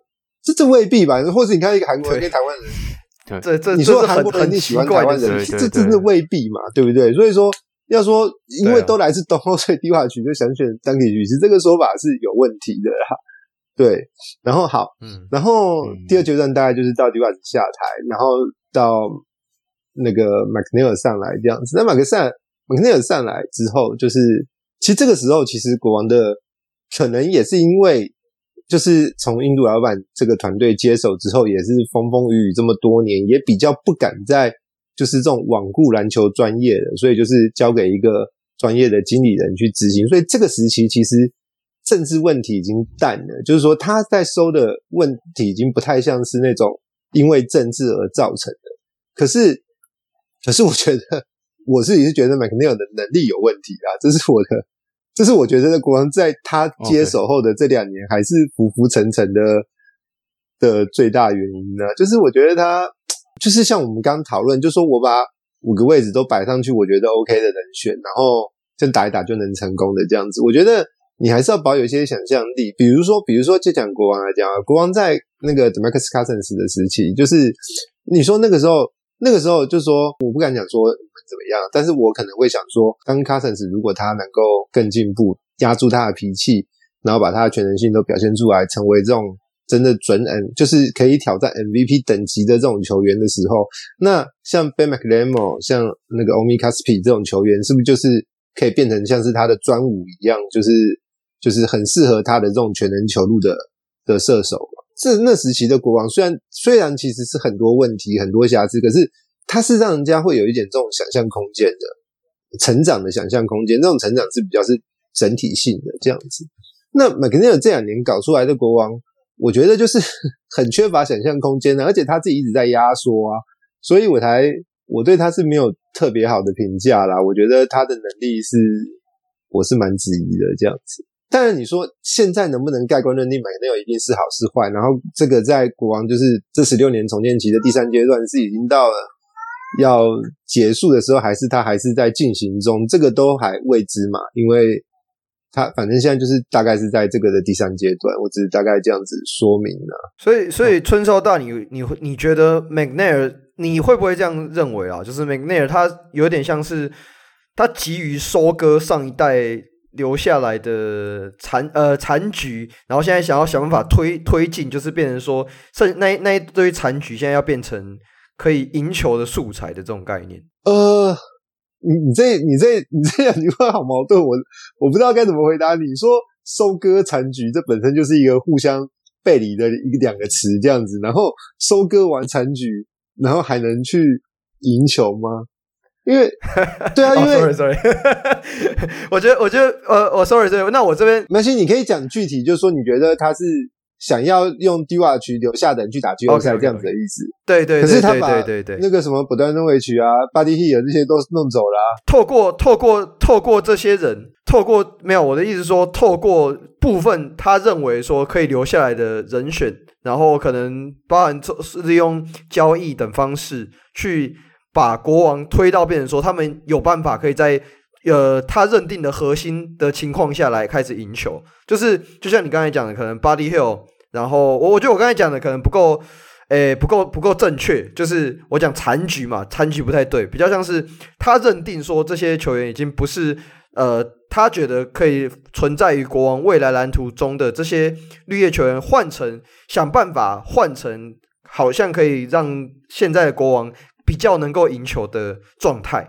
这这未必吧？或是你看一个韩国人跟台湾人，对，这这你说韩国人你喜欢台湾人，这这真的未必嘛？对不对？所以说要说因为都来自东欧，所以迪瓦曲就想选当地曲是这个说法是有问题的哈。对，然后好，嗯，然后第二阶段大概就是到迪瓦斯下台，嗯、然后到那个麦克内尔上来这样子。那麦克上麦克内尔上来之后，就是其实这个时候，其实国王的可能也是因为，就是从印度老板这个团队接手之后，也是风风雨雨这么多年，也比较不敢再就是这种罔顾篮球专业的，所以就是交给一个专业的经理人去执行。所以这个时期其实。政治问题已经淡了，就是说他在收的问题已经不太像是那种因为政治而造成的。可是，可是我觉得我自己是觉得麦克尼尔的能力有问题啊，这是我的，这是我觉得国王在他接手后的这两年还是浮浮沉沉的的最大原因呢。就是我觉得他就是像我们刚讨论，就说我把五个位置都摆上去，我觉得 OK 的人选，然后就打一打就能成功的这样子，我觉得。你还是要保有一些想象力，比如说，比如说，就讲国王来讲啊，国王在那个 DeMarcus Cousins 的时期，就是你说那个时候，那个时候就说，我不敢讲说你们怎么样，但是我可能会想说，当 Cousins 如果他能够更进步，压住他的脾气，然后把他的全能性都表现出来，成为这种真的准 M，就是可以挑战 MVP 等级的这种球员的时候，那像 Ben McLemore，像那个 Omi Caspi 这种球员，是不是就是可以变成像是他的专武一样，就是？就是很适合他的这种全能球路的的射手嘛。这那时期的国王虽然虽然其实是很多问题很多瑕疵，可是他是让人家会有一点这种想象空间的。成长的想象空间，这种成长是比较是整体性的这样子。那麦克尼尔这两年搞出来的国王，我觉得就是很缺乏想象空间的，而且他自己一直在压缩啊，所以我才我对他是没有特别好的评价啦。我觉得他的能力是，我是蛮质疑的这样子。当然你说现在能不能盖棺论定麦克尼尔一定是好是坏？然后这个在国王就是这十六年重建期的第三阶段是已经到了要结束的时候，还是他还是在进行中？这个都还未知嘛，因为。他反正现在就是大概是在这个的第三阶段，我只是大概这样子说明了。所以，所以春 sau 大你，你你你觉得 McNair 你会不会这样认为啊？就是 McNair 他有点像是他急于收割上一代留下来的残呃残局，然后现在想要想办法推推进，就是变成说剩那那一堆残局，现在要变成可以赢球的素材的这种概念。呃。你你这你这 你这两句话好矛盾，我我不知道该怎么回答你。说收割残局，这本身就是一个互相背离的一个两个词这样子。然后收割完残局，然后还能去赢球吗？因为 对啊，因为、oh, sorry sorry，我觉得我觉得呃，我 sorry sorry，那我这边没关系，你可以讲具体，就是说你觉得他是。想要用 Divac 留下的人去打季后赛这样子的意思，对对，可是他把对对对那个什么不断的委屈啊，Buddy Hield 这些都弄走了啊。透过透过透过这些人，透过没有我的意思说，透过部分他认为说可以留下来的人选，然后可能包含是利用交易等方式去把国王推到变成说他们有办法可以在呃他认定的核心的情况下来开始赢球，就是就像你刚才讲的，可能 Buddy Hill，。然后我我觉得我刚才讲的可能不够，诶，不够不够正确。就是我讲残局嘛，残局不太对，比较像是他认定说这些球员已经不是呃，他觉得可以存在于国王未来蓝图中的这些绿叶球员，换成想办法换成好像可以让现在的国王比较能够赢球的状态。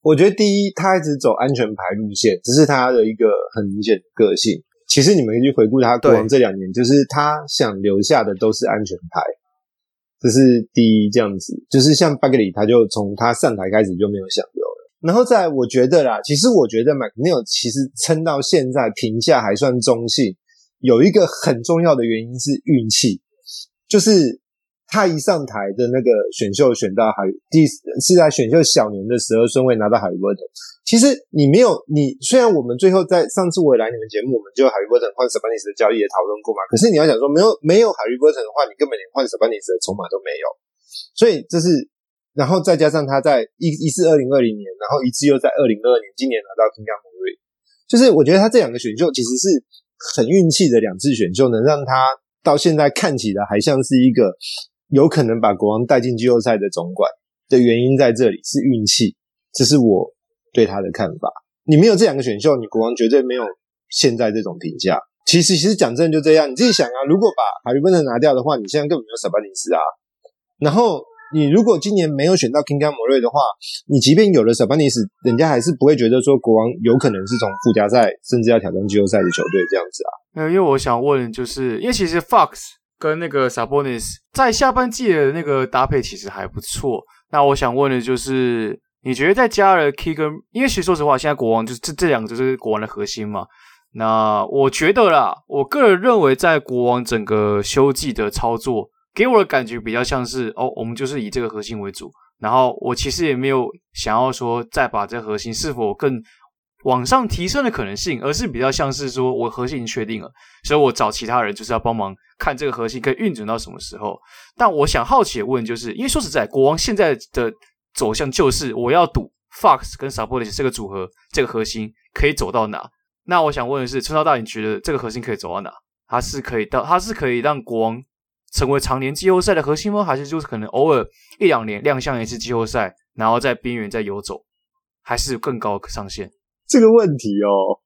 我觉得第一，他一直走安全牌路线，只是他的一个很明显的个性。其实你们可以去回顾他国王这两年，就是他想留下的都是安全牌，这是第一这样子。就是像巴格里，他就从他上台开始就没有想留了。然后再来，我觉得啦，其实我觉得麦克尼尔其实撑到现在评价还算中性，有一个很重要的原因是运气，就是。他一上台的那个选秀选到海第是在选秀小年的十二顺位拿到哈利波特。其实你没有你，虽然我们最后在上次我也来你们节目，我们就哈利波特换萨巴尼斯的交易也讨论过嘛。可是你要想说没有没有哈利波的话，你根本连换萨巴尼斯的筹码都没有。所以这是，然后再加上他在一一四二零二零年，然后一次又在二零二二年，今年拿到 Keegan Murray，就是我觉得他这两个选秀其实是很运气的两次选秀，能让他到现在看起来还像是一个。有可能把国王带进季后赛的总管的原因在这里是运气，这是我对他的看法。你没有这两个选秀，你国王绝对没有现在这种评价。其实，其实讲真的就这样，你自己想啊，如果把哈利波特拿掉的话，你现在根本没有萨巴尼斯啊。然后你如果今年没有选到 Keegan Murray 的话，你即便有了萨巴尼斯，人家还是不会觉得说国王有可能是从附加赛甚至要挑战季后赛的球队这样子啊。嗯，因为我想问，就是因为其实 Fox。跟那个 Sabonis 在下半季的那个搭配其实还不错。那我想问的就是，你觉得在加了 K 跟因为其实说实话，现在国王就是这这两个就是国王的核心嘛。那我觉得啦，我个人认为，在国王整个休季的操作，给我的感觉比较像是哦，我们就是以这个核心为主。然后我其实也没有想要说再把这核心是否更。往上提升的可能性，而是比较像是说，我核心已经确定了，所以我找其他人就是要帮忙看这个核心可以运转到什么时候。但我想好奇的问就是，因为说实在，国王现在的走向就是我要赌 Fox 跟 Sabonis 这个组合，这个核心可以走到哪？那我想问的是，春 sau 大，你觉得这个核心可以走到哪？它是可以到，它是可以让国王成为常年季后赛的核心吗？还是就是可能偶尔一两年亮相一次季后赛，然后在边缘再游走？还是更高上限？这个问题哦，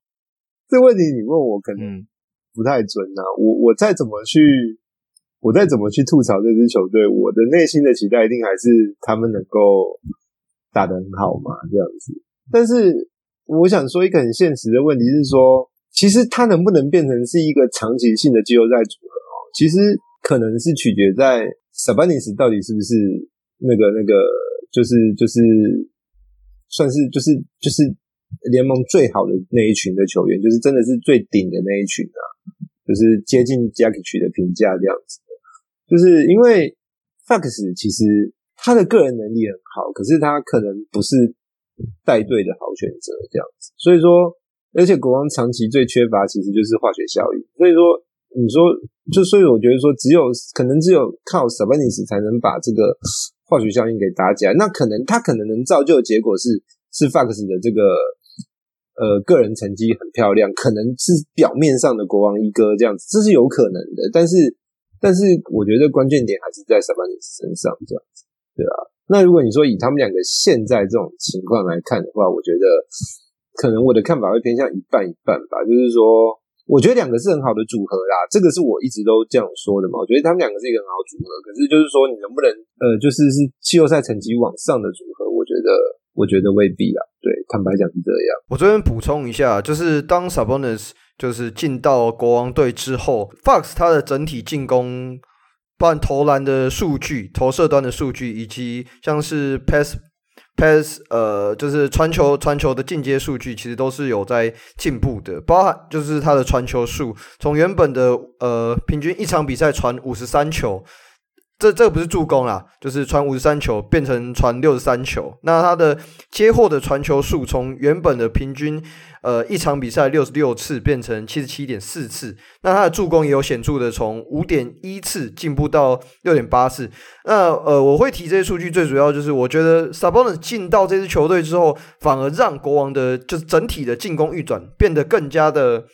这个问题你问我可能不太准呐、啊。我我再怎么去，我再怎么去吐槽这支球队，我的内心的期待一定还是他们能够打得很好嘛，这样子。但是我想说一个很现实的问题是说，其实它能不能变成是一个长期性的季后赛组合哦？其实可能是取决在 Sabonis 到底是不是那个那个，就是就是。算是就是就是联盟最好的那一群的球员，就是真的是最顶的那一群啊，就是接近 Jokic 的评价这样子。就是因为 Fox 其实他的个人能力很好，可是他可能不是带队的好选择这样子。所以说，而且国王长期最缺乏其实就是化学效应。所以说，你说就所以我觉得说，只有可能只有靠 s a b a n i s 才能把这个。化学效应给打起来，那可能他可能能造就的结果是是 Fox 的这个呃个人成绩很漂亮，可能是表面上的国王一哥这样子，这是有可能的。但是但是我觉得关键点还是在 Sabonis 身上这样子，对吧？那如果你说以他们两个现在这种情况来看的话，我觉得可能我的看法会偏向一半一半吧，就是说。我觉得两个是很好的组合啦，这个是我一直都这样说的嘛。我觉得他们两个是一个很好组合，可是就是说你能不能呃，就是是季后赛成绩往上的组合，我觉得我觉得未必啊。对，坦白讲是这样。我这边补充一下，就是当 Sabonis 就是进到国王队之后，Fox 他的整体进攻，包含投篮的数据、投射端的数据，以及像是 Pass。Pass 呃，就是传球传球的进阶数据，其实都是有在进步的，包含就是他的传球数，从原本的呃平均一场比赛传五十三球。这这个不是助攻啦，就是传五十三球变成传六十三球。那他的接获的传球数从原本的平均呃一场比赛六十六次变成七十七点四次。那他的助攻也有显著的从五点一次进步到六点八次。那呃我会提这些数据，最主要就是我觉得 Sabonis 进到这支球队之后，反而让国王的就是整体的进攻运转变得更加的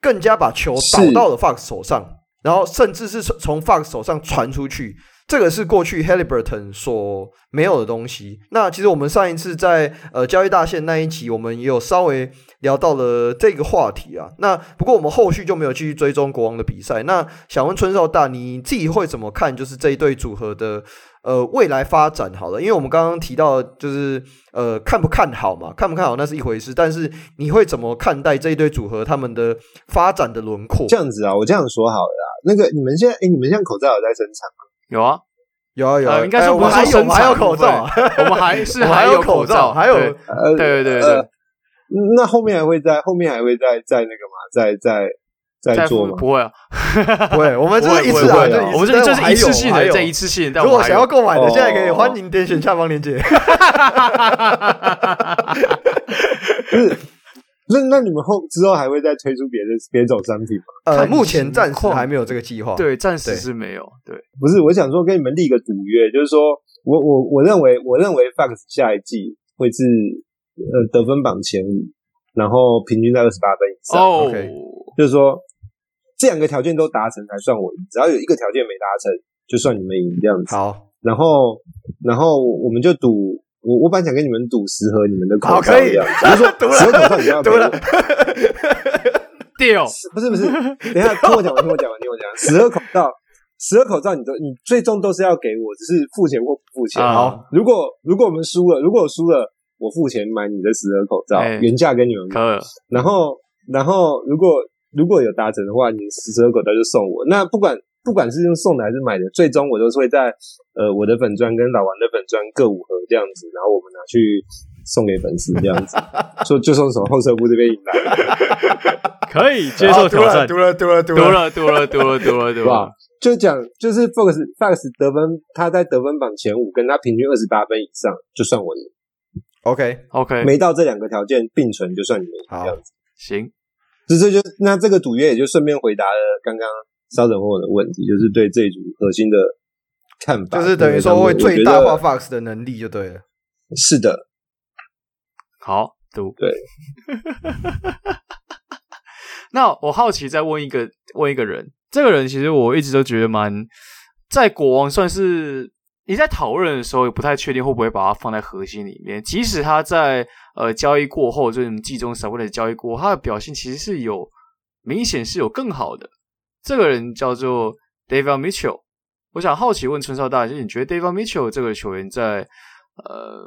更加把球打到了 Fox 手上。然后甚至是从 Fox 手上传出去，这个是过去 Haliburton 所没有的东西。那其实我们上一次在呃交易大线那一集，我们也有稍微聊到了这个话题啊。那不过我们后续就没有继续追踪国王的比赛。那想问春少大，你自己会怎么看？就是这一对组合的。呃，未来发展好了，因为我们刚刚提到，就是呃，看不看好嘛？看不看好那是一回事，但是你会怎么看待这一对组合他们的发展的轮廓？这样子啊，我这样说好了啦。那个，你们现在，哎，你们现在口罩有在生产吗？有啊，有啊，有啊。应该说 我们还有还有口罩，我们还是还有口罩，还有呃，对对对。那后面还会在后面还会在在那个嘛，再再。在做吗？不会啊，不会。我们这是一次啊，我们这就是一次性的，这一次性。如果想要购买的，现在可以欢迎点选下方链接。不是，那那你们后之后还会再推出别的别种商品吗？呃，目前暂时还没有这个计划。对，暂时是没有。对，不是，我想说跟你们立个赌约，就是说我我我认为我认为 Fox 下一季会是呃得分榜前五，然后平均在二十八分以上。OK。就是说，这两个条件都达成才算我赢，只要有一个条件没达成，就算你们赢这样子。好，然后，然后我们就赌，我我本来想跟你们赌十盒你们的口罩一样，比如说 十盒口罩你要给我。掉，不是不是，等一下听我讲完，听我讲完，听我讲完。十盒口罩，十盒口罩，你都你最终都是要给我，只是付钱或不付钱。好，如果如果我们输了，如果我输了，我付钱买你的十盒口罩，原价跟你们买。然后，然后如果。如果有达成的话，你十折口罩就送我。那不管不管是用送的还是买的，最终我都是会在呃我的粉砖跟老王的粉砖各五盒这样子，然后我们拿去送给粉丝这样子，就就送从后车部这边赢来，可以接受挑战，读了读了读了读了读了读了读了，对吧？就讲就是 Fox Fox 得分，他在得分榜前五，跟他平均二十八分以上，就算我赢。OK OK，没到这两个条件并存，就算你们赢这样子，行。这这就那这个赌约也就顺便回答了刚刚稍等问我的问题，就是对这一组核心的看法，就是等于说会最大化 Fox 的能力就对了。是的，好赌对。那我好奇再问一个问一个人，这个人其实我一直都觉得蛮在国王算是。你在讨论的时候也不太确定会不会把它放在核心里面，即使他在呃交易过后，就是季中所谓的交易过后，他的表现其实是有明显是有更好的。这个人叫做 David Mitchell，我想好奇问春少大，就是你觉得 David Mitchell 这个球员在呃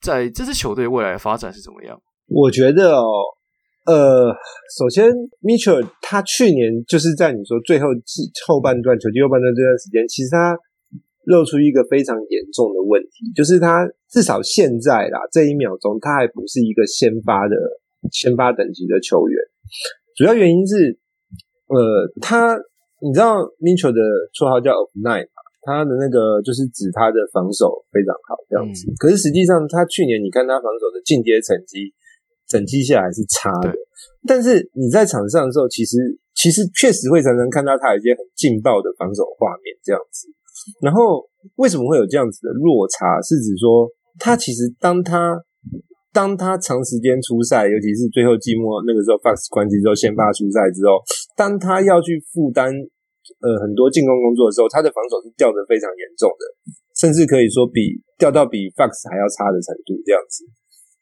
在这支球队未来的发展是怎么样？我觉得哦，呃，首先 Mitchell 他去年就是在你说最后季后半段球季后半段这段时间，其实他。露出一个非常严重的问题，就是他至少现在啦，这一秒钟他还不是一个先发的先发等级的球员。主要原因是，呃，他你知道 Mitchell 的绰号叫 Of Nine 嘛，他的那个就是指他的防守非常好这样子。嗯、可是实际上，他去年你看他防守的进阶成绩，整季下来是差的。但是你在场上的时候，其实其实确实会常常看到他有一些很劲爆的防守画面这样子。然后为什么会有这样子的落差？是指说他其实当他当他长时间出赛，尤其是最后季末那个时候，Fox 关机之后先发出赛之后，当他要去负担呃很多进攻工作的时候，他的防守是掉的非常严重的，甚至可以说比掉到比 Fox 还要差的程度，这样子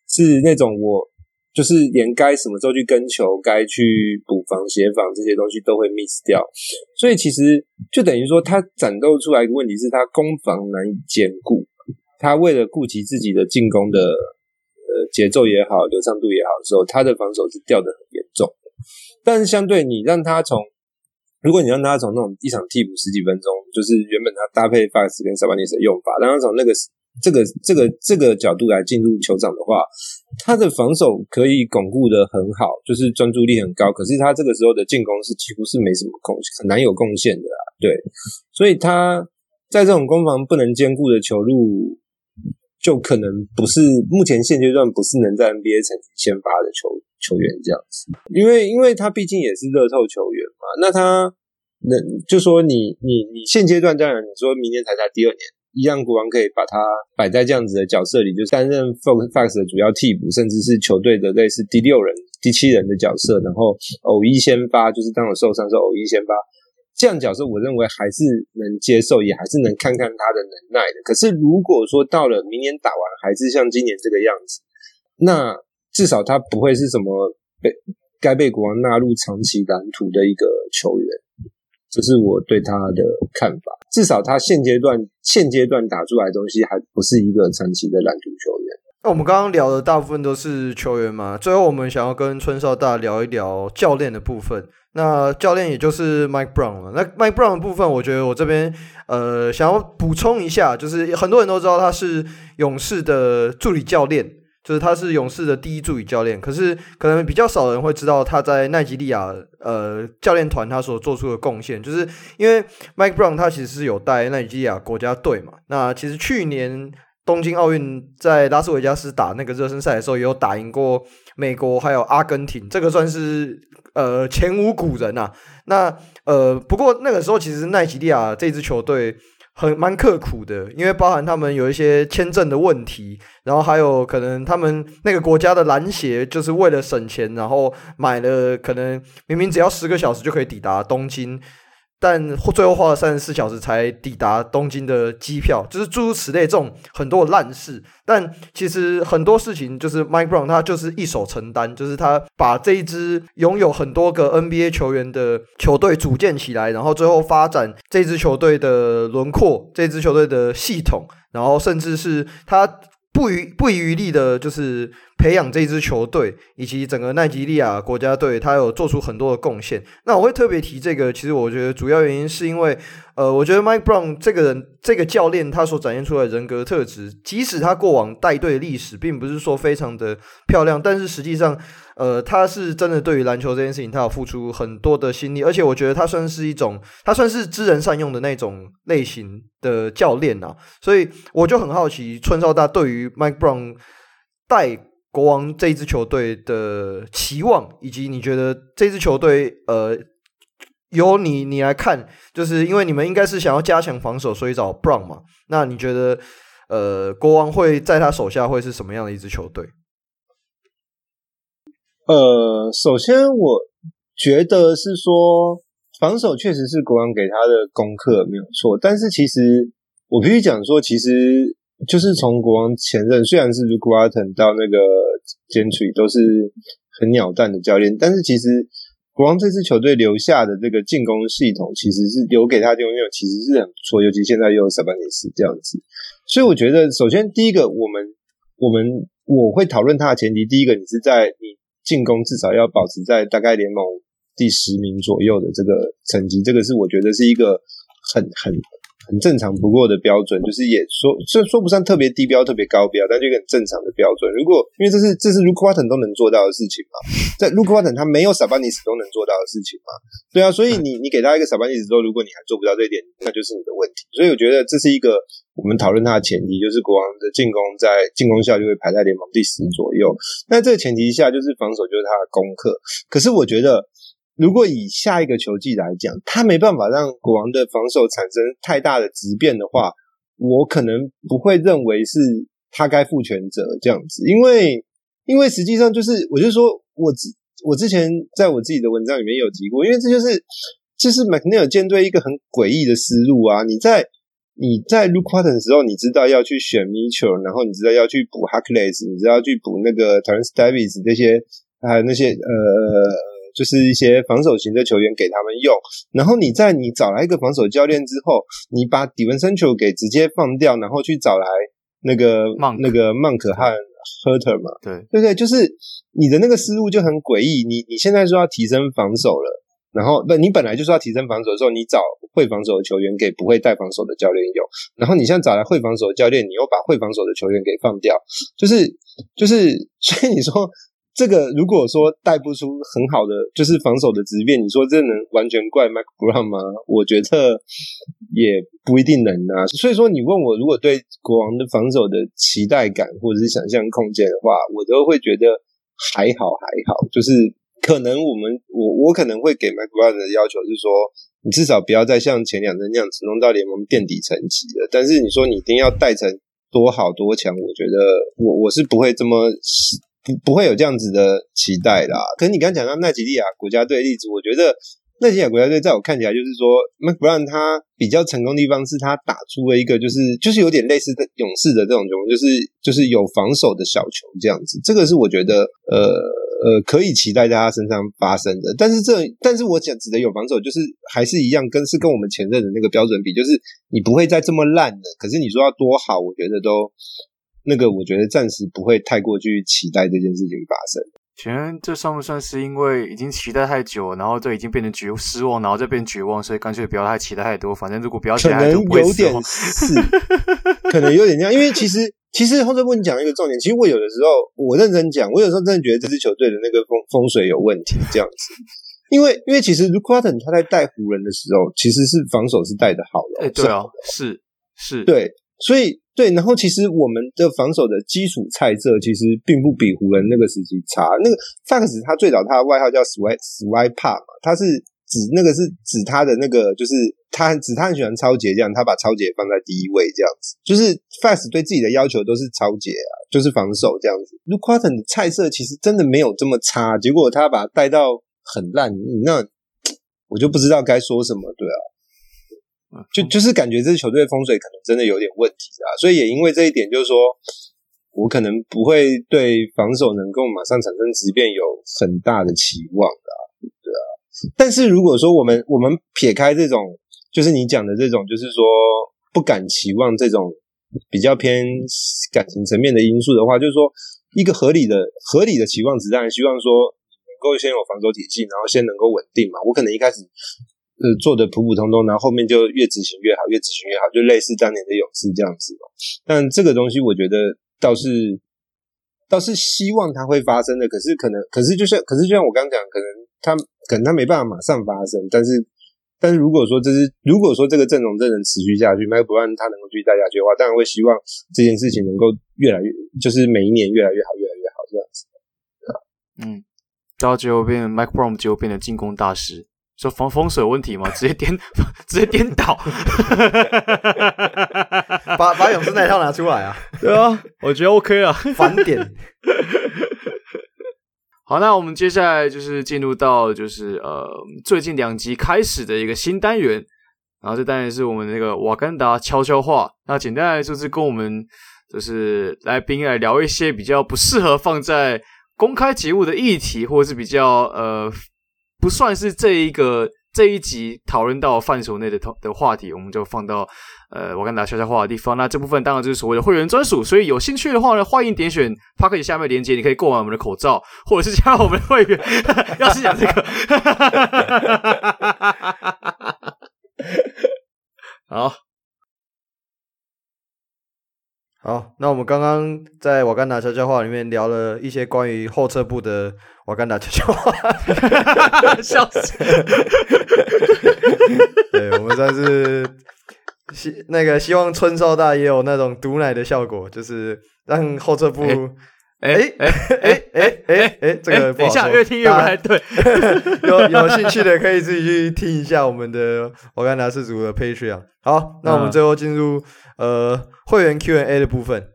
是那种我。就是连该什么时候去跟球，该去补防协防这些东西都会 miss 掉，所以其实就等于说，他展露出来一个问题是，他攻防难以兼顾。他为了顾及自己的进攻的呃节奏也好，流畅度也好的时候，他的防守是掉的很严重。但是相对你让他从，如果你让他从那种一场替补十几分钟，就是原本他搭配 Fox 跟 Sabonis 的用法，让他从那个。这个这个这个角度来进入球场的话，他的防守可以巩固得很好，就是专注力很高。可是他这个时候的进攻是几乎是没什么贡献，很难有贡献的啦。对，所以他在这种攻防不能兼顾的球路，就可能不是目前现阶段不是能在 NBA 成绩先发的球球员这样子。因为因为他毕竟也是热透球员嘛，那他能就说你你你现阶段当然你说明年才才第二年。一样，国王可以把他摆在这样子的角色里，就是担任 Fox 的主要替补，甚至是球队的类似第六人、第七人的角色，然后偶一先发，就是当我受伤时候偶一先发，这样角色我认为还是能接受，也还是能看看他的能耐的。可是如果说到了明年打完还是像今年这个样子，那至少他不会是什么被该被国王纳入长期蓝图的一个球员。这是我对他的看法，至少他现阶段现阶段打出来的东西还不是一个长期的蓝图球员。那我们刚刚聊的大部分都是球员嘛，最后我们想要跟春少大聊一聊教练的部分。那教练也就是 Mike Brown 了。那 Mike Brown 的部分，我觉得我这边呃想要补充一下，就是很多人都知道他是勇士的助理教练。就是他是勇士的第一助理教练，可是可能比较少人会知道他在奈及利亚呃教练团他所做出的贡献，就是因为 Mike Brown 他其实是有带奈及利亚国家队嘛。那其实去年东京奥运在拉斯维加斯打那个热身赛的时候，也有打赢过美国还有阿根廷，这个算是呃前无古人呐、啊。那呃不过那个时候其实奈及利亚这支球队。很蛮刻苦的，因为包含他们有一些签证的问题，然后还有可能他们那个国家的篮协就是为了省钱，然后买了可能明明只要十个小时就可以抵达东京。但最后花了三十四小时才抵达东京的机票，就是诸如此类这种很多的烂事。但其实很多事情就是 Mike Brown 他就是一手承担，就是他把这一支拥有很多个 NBA 球员的球队组建起来，然后最后发展这支球队的轮廓，这支球队的系统，然后甚至是他。不遗不遗余力的，就是培养这支球队以及整个奈及利亚国家队，他有做出很多的贡献。那我会特别提这个，其实我觉得主要原因是因为，呃，我觉得 Mike Brown 这个人，这个教练他所展现出来人格特质，即使他过往带队历史并不是说非常的漂亮，但是实际上。呃，他是真的对于篮球这件事情，他有付出很多的心力，而且我觉得他算是一种，他算是知人善用的那种类型的教练啊。所以我就很好奇，春少大对于 Mike Brown 带国王这支球队的期望，以及你觉得这支球队，呃，由你你来看，就是因为你们应该是想要加强防守，所以找 Brown 嘛。那你觉得，呃，国王会在他手下会是什么样的一支球队？呃，首先我觉得是说防守确实是国王给他的功课没有错，但是其实我必须讲说，其实就是从国王前任虽然是 Luke Walton 到那个 Gentry 都是很鸟蛋的教练，但是其实国王这支球队留下的这个进攻系统其实是留给他的拥有，其实是很不错，尤其现在又有 Sabonis 这样子，所以我觉得首先第一个我们我们我会讨论他的前提，第一个你是在你。进攻至少要保持在大概联盟第十名左右的这个成绩，这个是我觉得是一个很很很正常不过的标准，就是也说这说不上特别低标、特别高标，但就一个很正常的标准。如果因为这是这是 Luke Walton 都能做到的事情嘛，在 Luke Walton 他没有 Sabonis 都能做到的事情嘛，对啊，所以你你给他一个 Sabonis 之后，如果你还做不到这一点，那就是你的问题。所以我觉得这是一个我们讨论他的前提，就是国王的进攻在进攻效率会排在联盟第十左右。那这个前提下，就是防守就是他的功课。可是我觉得。如果以下一个球季来讲，他没办法让国王的防守产生太大的质变的话，我可能不会认为是他该负全责这样子，因为因为实际上就是，我就说我之我之前在我自己的文章里面有提过，因为这就是这是 McNeil 舰队一个很诡异的思路啊！你在你在 Luke Walton 的时候，你知道要去选 Mitchell，然后你知道要去补 Harkless，你知道要去补那个 Terence Davis 这些，还有那些呃。就是一些防守型的球员给他们用，然后你在你找来一个防守教练之后，你把底文森球给直接放掉，然后去找来那个 Monk, 那个曼可和 Huerter 嘛，对对不对？就是你的那个思路就很诡异。你你现在说要提升防守了，然后不，你本来就是要提升防守的时候，你找会防守的球员给不会带防守的教练用，然后你现在找来会防守的教练，你又把会防守的球员给放掉，就是就是，所以你说。这个如果说带不出很好的就是防守的质变，你说这能完全怪 Mike Brown 吗？我觉得也不一定能啊。所以说你问我如果对国王的防守的期待感或者是想象空间的话，我都会觉得还好还好。就是可能我们我我可能会给 Mike Brown 的要求是说，你至少不要再像前两年那样子弄到联盟垫底层级了。但是你说你一定要带成多好多强，我觉得我我是不会这么。不不会有这样子的期待啦。可是你刚讲到奈及利亚国家队例子，我觉得奈及利亚国家队在我看起来就是说，Mike Brown 他比较成功的地方是他打出了一个就是就是有点类似的勇士的这种球，就是就是有防守的小球这样子。这个是我觉得呃呃可以期待在他身上发生的。但是这但是我讲指的有防守，就是还是一样跟是跟我们前任的那个标准比，就是你不会再这么烂的。可是你说要多好，我觉得都。那个我觉得暂时不会太过去期待这件事情发生。请问这算不算是因为已经期待太久，然后这已经变成绝失望，然后再变绝望，所以干脆不要太期待太多。反正如果不要期待太多，可能有点是，可能有点这样。因为其实其实后头问你讲一个重点，其实我有的时候我认真讲，我有时候真的觉得这支球队的那个风风水有问题这样子。因为因为其实 Luke Walton 他在带湖人的时候，其实是防守是带的好的。哎，对啊，是是，对，所以。对，然后其实我们的防守的基础菜色其实并不比湖人那个时期差。那个 Fox 他最早他的外号叫 Swipe Swipe Up 嘛，他是指那个是指他的那个就是他指他很喜欢超杰这样，他把超杰放在第一位这样子。就是 Fox 对自己的要求都是超杰啊，就是防守这样子。l u k a t o n 的菜色其实真的没有这么差，结果他把他带到很烂，那我就不知道该说什么，对啊。就就是感觉这支球队的风水可能真的有点问题啊，所以也因为这一点，就是说我可能不会对防守能够马上产生质变有很大的期望的，对啊。但是如果说我们我们撇开这种，就是你讲的这种，就是说不敢期望这种比较偏感情层面的因素的话，就是说一个合理的合理的期望值，当然希望说能够先有防守体系，然后先能够稳定嘛。我可能一开始。呃，做的普普通通，然后后面就越执行越好，越执行越好，就类似当年的勇士这样子。但这个东西，我觉得倒是倒是希望它会发生的。可是可能，可是就像，可是就像我刚刚讲，可能他可能他没办法马上发生。但是，但是如果说这是如果说这个阵容真能持续下去，Mike Brown 他能够继续带下去的话，当然会希望这件事情能够越来越，就是每一年越来越好，越来越好这样子。嗯，到最后变 Mike Brown 最后变成进攻大师。说防风水有问题吗？直接颠，直接颠倒，把把勇士那套拿出来啊！对啊，我觉得 OK 啊，返点。好，那我们接下来就是进入到就是呃最近两集开始的一个新单元，然后这单元是我们那个瓦甘达悄悄话。那简单来说是跟我们就是来宾来聊一些比较不适合放在公开节目的议题，或者是比较呃。不算是这一个这一集讨论到范畴内的的话题，我们就放到呃我跟大家悄悄话的地方。那这部分当然就是所谓的会员专属，所以有兴趣的话呢，欢迎点选 Podcast 下面的链接，你可以购买我们的口罩，或者是加入我们的会员。要是讲这个，好。好，那我们刚刚在瓦甘达悄悄话里面聊了一些关于后撤步的瓦甘达悄悄话，笑死！对，我们算是希那个希望春少大也有那种毒奶的效果，就是让后撤步。哎哎哎哎哎哎，这个等一下越听越不太对。有有兴趣的可以自己去听一下我们的瓦甘达氏族的 Patreon。好，那我们最后进入呃会员 Q&A 的部分。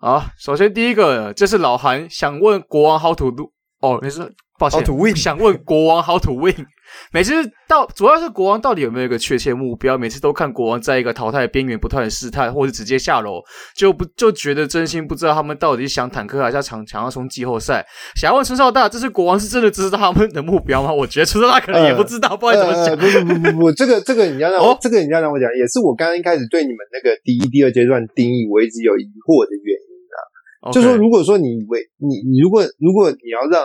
好，首先第一个，这是老韩想问国王 How to do？哦，没事，抱歉，想问国王 How to win？每次到主要是国王到底有没有一个确切目标？每次都看国王在一个淘汰边缘不断的试探，或者直接下楼，就不就觉得真心不知道他们到底想坦克还是要抢抢要冲季后赛。想要问陈少大，这是国王是真的知道他们的目标吗？我觉得陈少大可能也不知道，呃、不知道怎么讲。不不不不不，这个这个你要让我、哦、这个你要让我讲，也是我刚刚一开始对你们那个第一、第二阶段定义我一直有疑惑的原因.就说如果说你为你你如果如果你要让。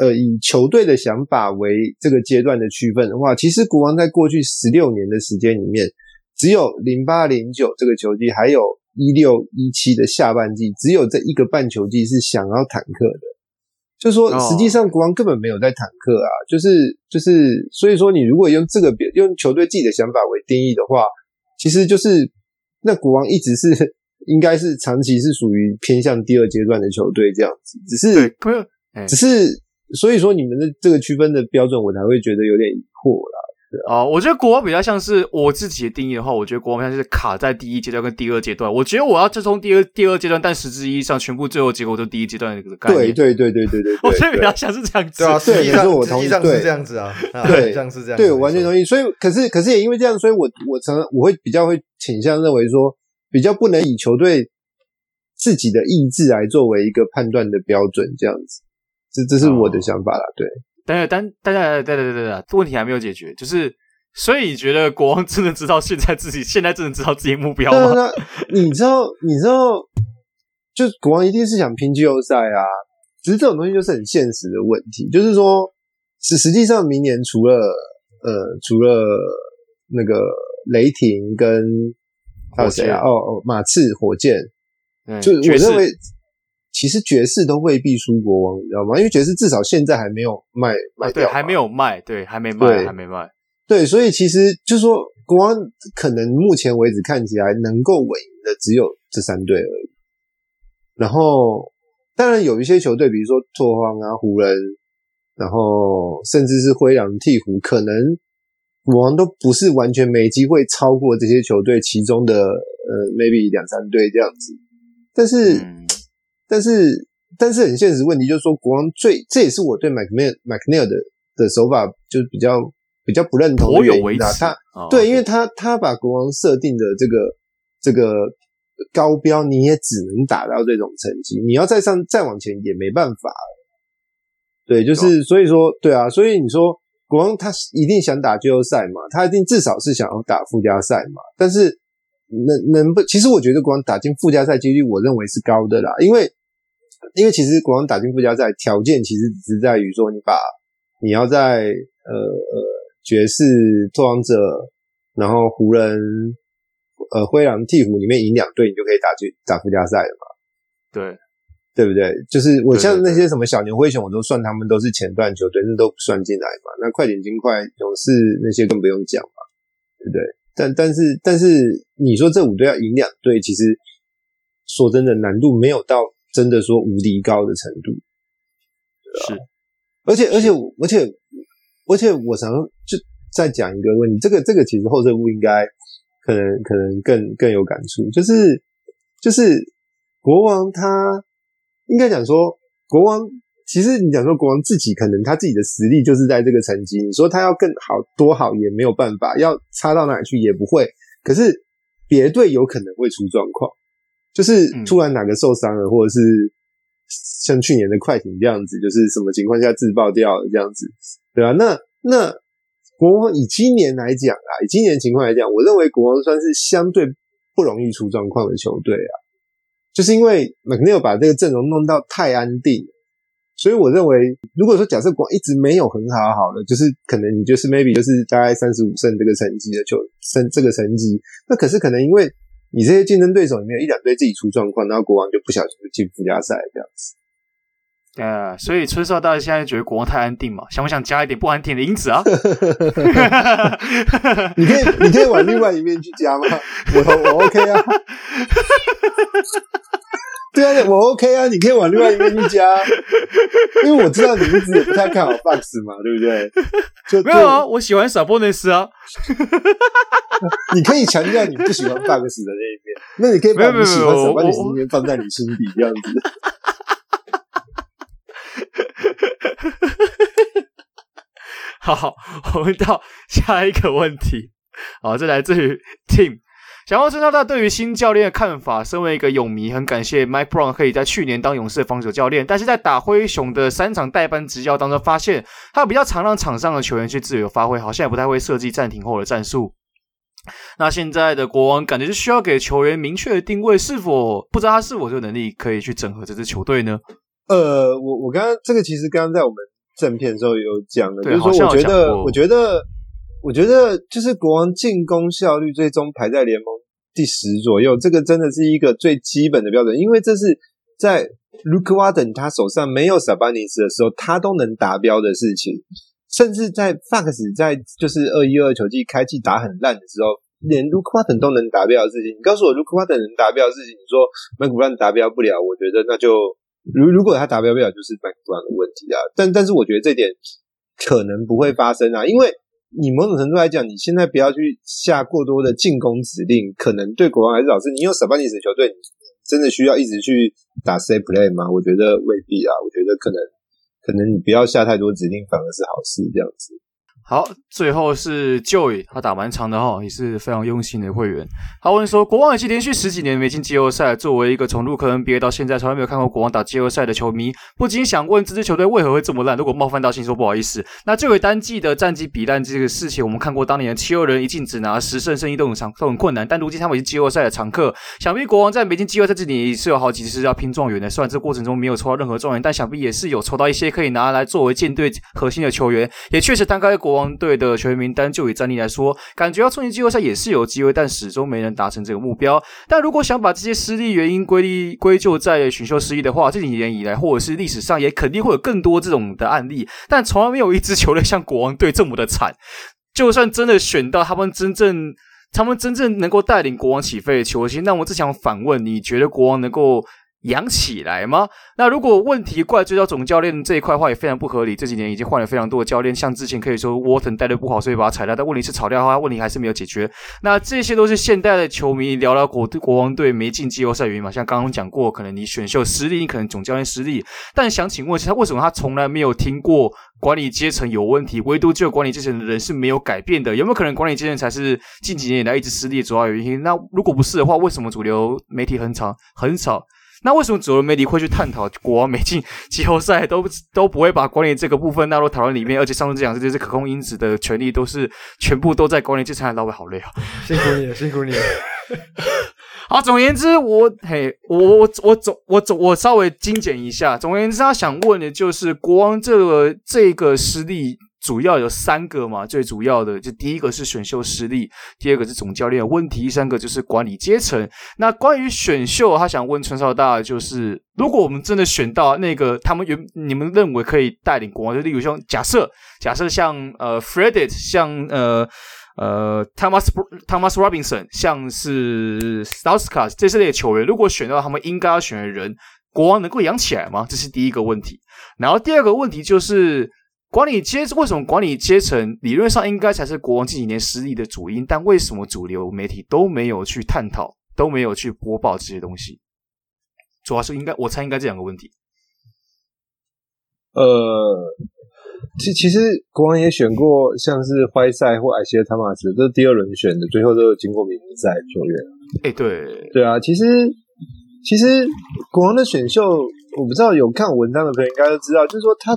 呃，以球队的想法为这个阶段的区分的话，其实国王在过去十六年的时间里面，只有零八零九这个球季，还有一六一七的下半季，只有这一个半球季是想要坦克的。就说实际上国王根本没有在坦克啊，就是就是，所以说你如果用这个用球队自己的想法为定义的话，其实就是那国王一直是应该是长期是属于偏向第二阶段的球队这样子，只是只是。所以说，你们的这个区分的标准，我才会觉得有点疑惑啦。啊、哦，我觉得国王比较像是我自己的定义的话，我觉得国王像是卡在第一阶段跟第二阶段。我觉得我要就从第二第二阶段，但实质意义上，全部最后结果都第一阶段的这个概念。对对对对对对，我觉得比较像是这样子。对啊，实际上我同意，实际上是这样子啊，对，像是这样。对，我完全同意。所以，可是可是也因为这样，所以我我常常我会比较会倾向认为说，比较不能以球队自己的意志来作为一个判断的标准，这样子。这这是我的想法啦，对。但是，但大家，对对对对问题还没有解决，就是，所以你觉得国王真的知道现在自己现在真的知道自己目标吗？那你知道，你知道，就国王一定是想拼季后赛啊。只是这种东西就是很现实的问题，就是说，实实际上明年除了呃，除了那个雷霆跟还有谁啊？哦哦，马刺、火箭，嗯，就我认为。其实爵士都未必输国王，你知道吗？因为爵士至少现在还没有卖卖掉，对，还没有卖，对，还没卖，还没卖，对，所以其实就是说，国王可能目前为止看起来能够稳赢的只有这三队而已。然后，当然有一些球队，比如说拓荒啊、湖人，然后甚至是灰狼、鹈鹕，可能国王都不是完全没机会超过这些球队其中的呃，maybe 两三队这样子，但是。嗯但是，但是很现实问题就是说，国王最这也是我对 McNeil McNeil 的的手法就是比较比较不认同的原因啊。他、哦、对，因为他他把国王设定的这个这个高标，你也只能打到这种成绩，你要再上再往前也没办法。对，就是所以说，对啊，所以你说国王他一定想打季后赛嘛，他一定至少是想要打附加赛嘛。但是能能不？其实我觉得国王打进附加赛几率，我认为是高的啦，因为。因为其实国王打进附加赛条件其实只是在于说，你把你要在呃呃爵士、拓荒者，然后湖人、呃灰狼、鵜鹕里面赢两队，你就可以打进打附加赛了嘛？对，对不对？就是我像那些什么小牛、灰熊，我都算他们都是前段球队，那都不算进来嘛。那快点、金块、勇士那些更不用讲嘛，对不对？但但是但是你说这五队要赢两队，其实说真的难度没有到。真的说无敌高的程度，是，而且而且而且而且我想就再讲一个问题，这个这个其实后撤步应该可能可能更更有感触，就是就是国王他应该讲说国王，其实你讲说国王自己可能他自己的实力就是在这个层级，你说他要更好多好也没有办法，要差到哪里去也不会，可是别队有可能会出状况。就是突然哪个受伤了，或者是像去年的快艇这样子，就是什么情况下自爆掉了这样子，对吧？那那国王以今年来讲啊，以今年情况来讲，我认为国王算是相对不容易出状况的球队啊，就是因为 McNeil 把这个阵容弄到太安定，所以我认为，如果说假设国王一直没有很好好的，就是可能你就是 maybe 就是大概三十五胜这个成绩的球，胜这个成绩，那可是可能因为。你这些竞争对手里面有一两队自己出状况，然后国王就不小心就进附加赛这样子。呃，所以春少大家现在觉得国王太安定嘛？想不想加一点不安定的因子啊？你可以，你可以往另外一面去加吗？我我 OK 啊。对啊，我 OK 啊，你可以往另外一面去加，因为我知道你一直也不太看好 Fox 嘛，对不对？就没有啊，我喜欢 Sabonis 啊。你可以强调你不喜欢 Fox 的那一面，那你可以把你喜欢 Sabonis 那一面放在你心底这样子。好，好，我们到下一个问题。好，这来自于 Tim。想要知道他对于新教练的看法。身为一个勇迷，很感谢 Mike Brown 可以在去年当勇士的防守教练，但是在打灰熊的三场代班执教当中，发现他比较常让场上的球员去自由发挥，好像也不太会设计暂停后的战术。那现在的国王感觉是需要给球员明确的定位，是否不知道他是否有能力可以去整合这支球队呢？呃，我我刚刚这个其实刚刚在我们正片的时候有讲的，就是说我觉得我觉得我觉得就是国王进攻效率最终排在联盟第十左右，这个真的是一个最基本的标准，因为这是在 Luke Warden 他手上没有 Sabanis 的时候，他都能达标的事情，甚至在 Fox 在就是二一二球季开季打很烂的时候，连 Luke Walton 都能达标的事情，你告诉我 Luke Walton 能达标的事情，你说 Mike Brown 达标不了，我觉得那就。如如果他达标不了，就是麦克布朗的问题啊。但但是我觉得这点可能不会发生啊，因为你某种程度来讲，你现在不要去下过多的进攻指令，可能对国王还是老师，你有 Sabonis 的球队，你真的需要一直去打 set play 吗？我觉得未必啊。我觉得可能可能你不要下太多指令，反而是好事，这样子。好，最后是 Joy，他打蛮长的哈，也是非常用心的会员。他问说，国王已经连续十几年没进季后赛，作为一个从入坑 NBA 到现在从来没有看过国王打季后赛的球迷，不禁想问这支球队为何会这么烂？如果冒犯到，请说不好意思。那这位单季的战绩比烂这个事情，我们看过当年的七六人一进只拿十胜胜一都很长都很困难，但如今他们已经季后赛的常客。想必国王在没进季后赛这里是有好几次要拼状元的，虽然这过程中没有抽到任何状元，但想必也是有抽到一些可以拿来作为舰队核心的球员。也确实单开国王队的球员。名单就以战力来说，感觉要冲击季后赛也是有机会，但始终没能达成这个目标。但如果想把这些失利原因归类归咎在选秀失利的话，这几年以来或者是历史上也肯定会有更多这种的案例。但从来没有一支球队像国王队这么的惨。就算真的选到他们真正、他们真正能够带领国王起飞的球星，那我只想反问：你觉得国王能够？养起来吗？那如果问题怪罪到总教练这一块的话，也非常不合理。这几年已经换了非常多的教练，像之前可以说沃腾带的不好，所以把他裁掉。但问题是炒掉的话，问题还是没有解决。那这些都是现代的球迷聊聊国国王队没进季后赛原因嘛？像刚刚讲过，可能你选秀失利，你可能总教练失利。但想请问一下，为什么他从来没有听过管理阶层有问题，唯独只有管理阶层的人是没有改变的？有没有可能管理阶层才是近几年以来一直失利的主要原因？那如果不是的话，为什么主流媒体很少很少？那为什么主流媒体会去探讨国王没进季后赛，都都不会把管理这个部分纳入讨论里面？而且上次讲这些可控因子的权利，都是全部都在管理阶层。老板好累啊，辛苦你了，辛苦你了。好，总而言之，我嘿，我我我总我总我稍微精简一下。总而言之，他想问的就是国王这个这个实力。主要有三个嘛，最主要的就第一个是选秀失利，第二个是总教练问题，第三个就是管理阶层。那关于选秀，他想问陈少大，就是如果我们真的选到那个他们原你们认为可以带领国王，就例如像假设假设像呃 Fredette 像呃呃 Thomas Thomas Robinson，像是 Stauskas 这些类球员，如果选到他们应该要选的人，国王能够养起来吗？这是第一个问题。然后第二个问题就是。管理阶为什么管理阶层理论上应该才是国王近几年失利的主因？但为什么主流媒体都没有去探讨，都没有去播报这些东西？主要是应该，我猜应该这两个问题。呃，其其实国王也选过像是怀赛或埃希尔·汤马斯，这是第二轮选的，最后都有经过明星赛球员。哎，对对啊，其实其实国王的选秀，我不知道有看文章的朋友应该都知道，就是说他。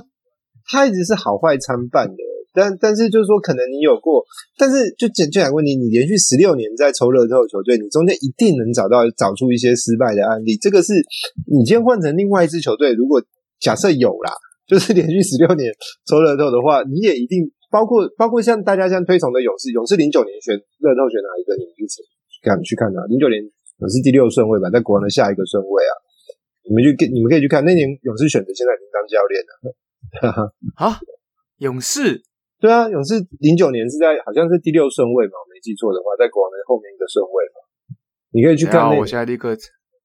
他一直是好坏参半的，但但是就是说，可能你有过，但是就就就来问你，你连续十六年在抽乐透球队，你中间一定能找到找出一些失败的案例。这个是你今天换成另外一支球队，如果假设有啦，就是连续十六年抽乐透的话，你也一定包括包括像大家像推崇的勇士，勇士零九年选乐透选哪一个？你们去看，去看啊，零九年勇士第六顺位吧，在国王的下一个顺位啊。你们就你们可以去看那年勇士选择，现在已经当教练了。啊，勇士？对啊，勇士零九年是在好像是第六顺位嘛，我没记错的话，在国王的后面一个顺位嘛。你可以去看那。我现在立刻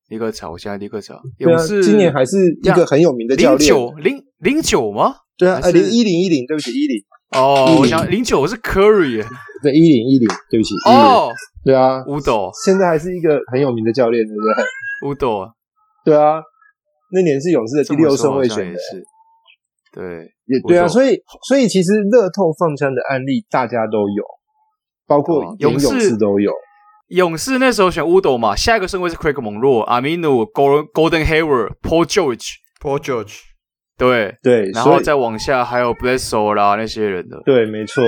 立刻查，我现在立刻查。勇士今年还是一个很有名的教练。零九零零九吗？对啊，呃，零一零一零，对不起，一零。哦，我想零九是 Curry。对，一零一零，对不起。哦，对啊，乌斗现在还是一个很有名的教练，对不对？乌斗，对啊，那年是勇士的第六顺位选的。对，也对啊，所以所以其实乐透放枪的案例大家都有，包括勇士都有。勇士那时候选乌斗嘛，下一个顺位是 Craig Monroe、Aminu、Golden Hayward、Paul George、Paul George。对对，然后再往下还有 Bledsoe 啦那些人的。对，没错。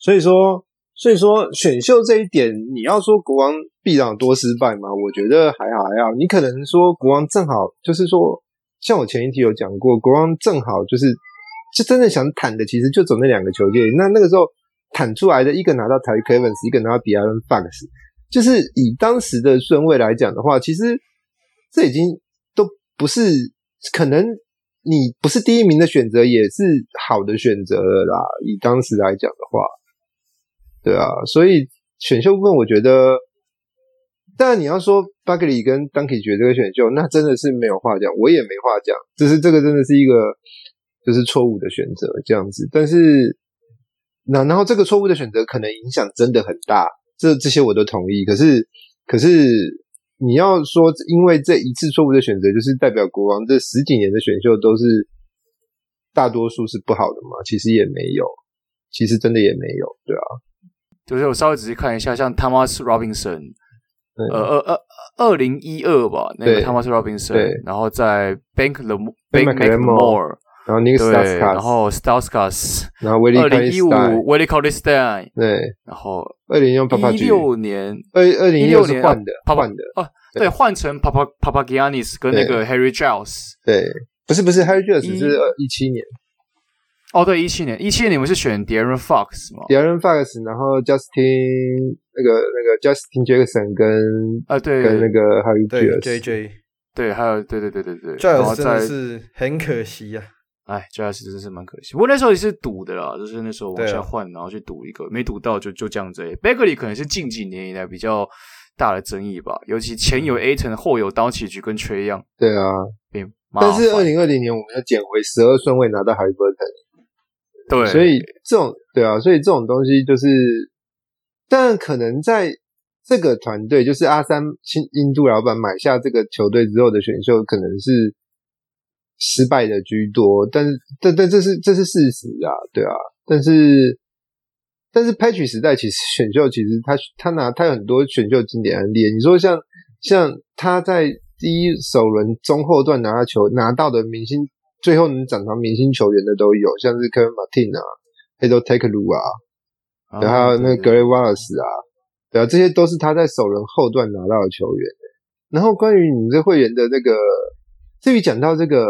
所以说，所以说选秀这一点，你要说国王必然有多失败吗？我觉得还好还好。你可能说国王正好就是说，像我前一题有讲过，国王正好就是就真的想坦的，其实就走那两个球队。那那个时候坦出来的一个拿到 Tyreke Evans，一个拿到 De'Aaron Fox，就是以当时的顺位来讲的话，其实这已经都不是可能。你不是第一名的选择，也是好的选择了啦。以当时来讲的话，对啊，所以选秀部分，我觉得，当然你要说巴克利跟 Doncic 这个选秀，那真的是没有话讲，我也没话讲。就是这个真的是一个就是错误的选择这样子。但是那然后这个错误的选择可能影响真的很大，这这些我都同意。可是可是。你要说，因为这一次错误的选择，就是代表国王这十几年的选秀都是大多数是不好的嘛？其实也没有，其实真的也没有，对啊。就是我稍微仔细看一下，像 Thomas Robinson，呃呃呃，二零一二吧，那个 Thomas Robinson，对，然后在 Bank the Bank McLemore，然后那个 Stauskas，然后 Stauskas，然后二零一五 Willie Cauley-Stein，对，然后。二零用一六年，二二零一六年换的，换的哦，对，换成 Papa Papagiannis 跟那个 Harry Giles，对，不是不是 Harry Giles 是一七年，哦，对，一七年，一七年你们是选 De'Aaron Fox 吗？De'Aaron Fox，然后 Justin 那个那个 Justin Jackson 跟啊对，跟那个 Harry Giles JJ，对，还有对对对对对，Giles 真的是很可惜呀。哎，这还是真是蛮可惜。不过那时候也是赌的啦，就是那时候往下换，然后去赌一个，没赌到就就这样子。Bagley 可能是近几年以来比较大的争议吧，尤其前有 Ayton，后有 Doncic 跟 Trae Young。对啊，但是二零二零年我们要捡回十二顺位拿到 Haliburton。对，所以这种对啊，所以这种东西就是，但可能在这个团队，就是阿三新印度老板买下这个球队之后的选秀，可能是。失败的居多，但是但但这是这是事实啊，对啊，但是但是 Patch 时代其实选秀其实他他拿他有很多选秀经典案例，你说像像他在第一首轮中后段拿到球拿到的明星，最后能长成明星球员的都有，像是 Kevin Martin 啊，Hedo Turkoglu 啊，然后那个 Gary Wallace 啊，对啊，这些都是他在首轮后段拿到的球员。然后关于你们这会员的那个，至于讲到这个。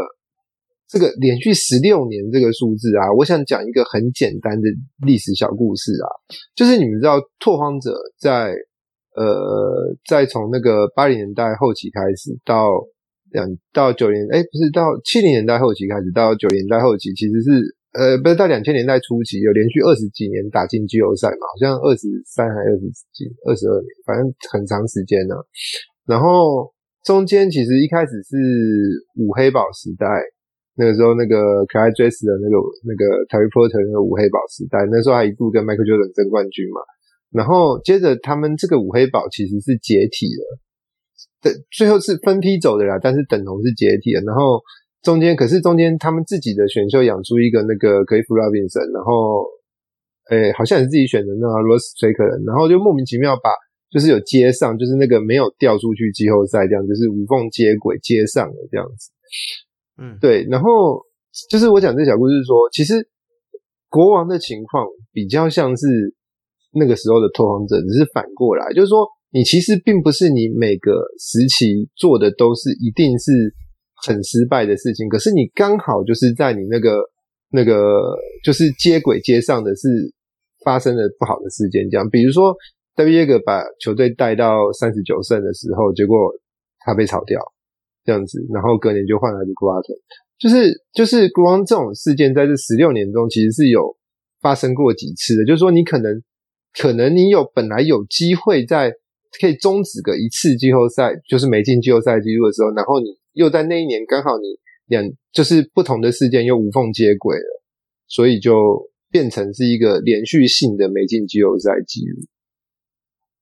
这个连续十六年这个数字啊，我想讲一个很简单的历史小故事啊，就是你们知道拓荒者在呃，在从那个八零年代后期开始到两到九零，哎，不是到七零年代后期开始到九零年代后期，其实是呃，不是到两千年代初期有连续二十几年打进季后赛嘛，好像二十三还二十几二十二年，反正很长时间呢、然后中间其实一开始是五黑宝时代。那个时候，那个可爱追死的那个那个 Terry Porter 那个五黑宝时代，那时候还一度跟 Michael Jordan 争冠军嘛。然后接着他们这个五黑宝其实是解体了，对，最后是分批走的啦，但是等同是解体了。然后中间可是中间他们自己的选秀养出一个那个 Cliff Robinson，然后诶好像也是自己选的那个 Ross Strickland，然后就莫名其妙把就是有接上，就是那个没有掉出去季后赛这样，就是无缝接轨接上了这样子。嗯，对，然后就是我讲这小故事说，其实国王的情况比较像是那个时候的拓荒者，只是反过来，就是说你其实并不是你每个时期做的都是一定是很失败的事情，可是你刚好就是在你那个那个就是接轨接上的是发生了不好的事件，这样，比如说 David Joerger 把球队带到三十九胜的时候，结果他被炒掉，这样子，然后隔年就换来 Luke Walton，就是就是国王这种事件在这十六年中其实是有发生过几次的，就是说你可能可能你有本来有机会在可以终止个一次季后赛，就是没进季后赛记录的时候，然后你又在那一年刚好你两就是不同的事件又无缝接轨了，所以就。变成是一个连续性的没进季后赛记录，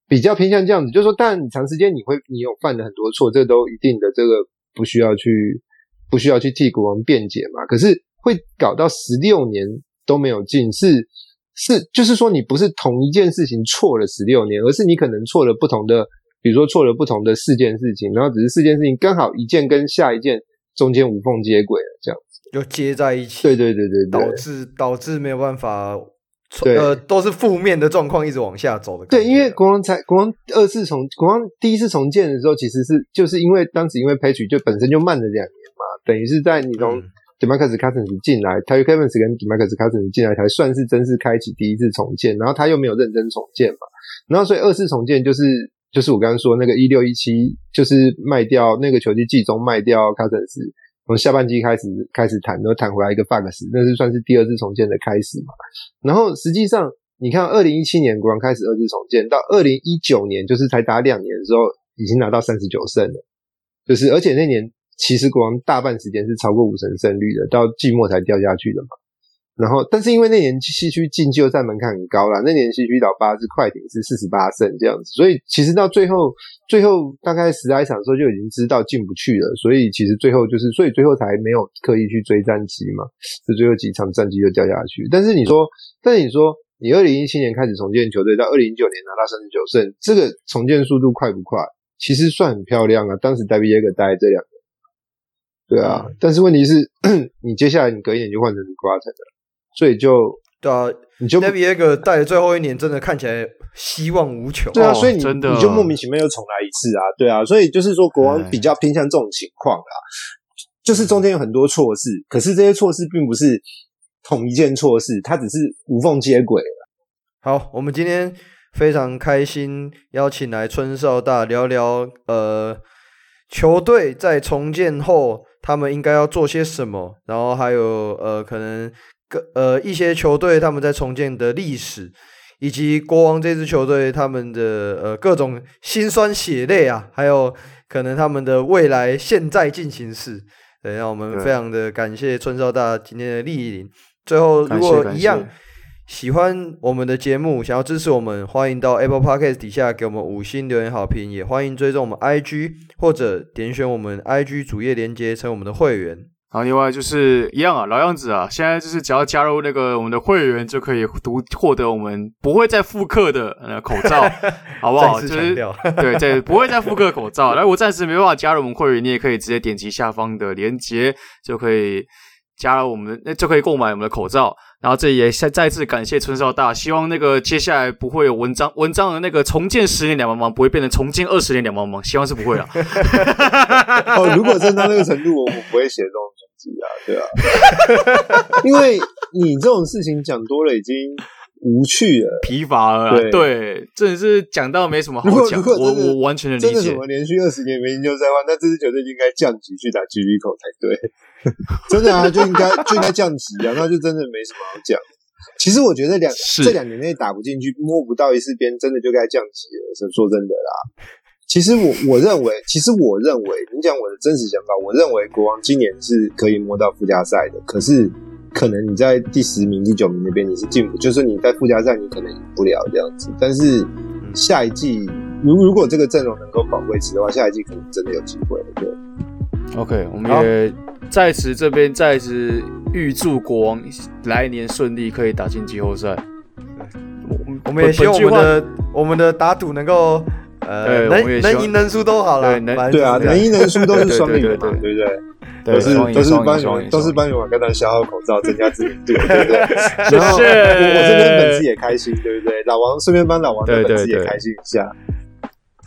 比较偏向这样子，就是说，但长时间你会你有犯了很多错，这都一定的，这个不需要去不需要去替国王辩解嘛。可是会搞到十六年都没有进，是是就是说你不是同一件事情错了十六年，而是你可能错了不同的，比如说错了不同的四件事情，然后只是四件事情刚好一件跟下一件中间无缝接轨了这样子。就接在一起，对对对对，导致导致没有办法，呃，都是负面的状况一直往下走的。对，因为国王才国王二次重国王第一次重建的时候，其实是就是因为当时因为 Patrick 就本身就慢了两年嘛，等于是在你从 DeMarcus Cousins 进来，Tyreke Evans 跟 DeMarcus Cousins 进来才算是正式开启第一次重建，然后他又没有认真重建嘛，然后所以二次重建就是就是我刚刚说那个一六一七，就是卖掉那个球季季中卖掉 Cousins。从下半季开始开始谈，然后谈回来一个 Fox，那是算是第二次重建的开始嘛。然后实际上，你看，二零一七年国王开始二次重建，到二零一九年就是才打两年的时候，已经拿到三十九胜了。就是而且那年其实国王大半时间是超过五成胜率的，到季末才掉下去的嘛。然后，但是因为那年西区进季后赛门槛很高啦，那年西区老八是快艇是四十八胜这样子，所以其实到最后，最后大概十来场的时候就已经知道进不去了，所以其实最后就是，所以最后才没有刻意去追战绩嘛，就最后几场战绩就掉下去。但是你说，但是你说，你二零一七年开始重建球队，到二零一九年拿到三十九胜，这个重建速度快不快？其实算很漂亮啊。当时 David Joerger 待这两年，对啊，嗯、但是问题是，你接下来你隔一年就换成 Walton 了。所以就对啊，你就 David Joerger 带的最后一年，真的看起来希望无穷。对啊，所以你真的你就莫名其妙又重来一次啊，对啊，所以就是说国王比较偏向这种情况啊，就是中间有很多错事，可是这些错事并不是同一件错事，它只是无缝接轨。好，我们今天非常开心邀请来春少大聊聊，呃，球队在重建后他们应该要做些什么，然后还有呃可能。各呃一些球队他们在重建的历史，以及国王这支球队他们的呃各种辛酸血泪啊，还有可能他们的未来现在进行式。对，让我们非常的感谢春少大今天的莅临。最后，如果一样喜欢我们的节目，想要支持我们，欢迎到 Apple Podcast 底下给我们五星留言好评，也欢迎追踪我们 IG 或者点选我们 IG 主页连接成我们的会员。然后另外就是一样啊，老样子啊，现在就是只要加入那个我们的会员，就可以读获得我们不会再复刻的呃口罩，好不好？就是对对，不会再复刻口罩。然后我暂时没办法加入我们会员，你也可以直接点击下方的链接，就可以加了我们，那就可以购买我们的口罩。然后这也再再次感谢春少大，希望那个接下来不会有文章文章的那个重建十年两茫茫，不会变成重建二十年两茫茫，希望是不会了。哦，如果真到那个程度，我们不会写这种。啊，对啊，因为你这种事情讲多了，已经无趣了，疲乏了。对，对，真的是讲到没什么好讲。我我完全的理解。真的什么连续二十年没赢就在换，那这支球队应该降级去打 G League 才对。真的啊，就应该就应该降级啊，那就真的没什么好讲。其实我觉得两这两年内打不进去，摸不到一次边，真的就该降级了。是说真的啦。其实我我认为，其实我认为，你讲我的真实想法，我认为国王今年是可以摸到附加赛的。可是，可能你在第十名、第九名那边你是进不，就是你在附加赛你可能赢不了这样子。但是下一季，如如果这个阵容能够保维持的话，下一季可能真的有机会。对，OK，我们也在此这边再次预祝国王来年顺利，可以打进季后赛。我们也希望我们的我们的打赌能够。呃，能能赢能输都好了，对啊，能赢能输都是双赢嘛，对不对？都是都是帮你都是帮你们跟他消耗口罩，增加知名度，对不对？然后，我这边粉丝也开心，对不对？老王顺便帮老王的粉丝也开心一下，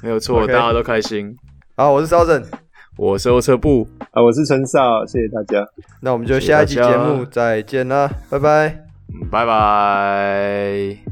没有错，大家都开心。好，我是赵正，我是欧车布啊，我是陈少，谢谢大家。那我们就下一期节目再见啦，拜拜，拜拜。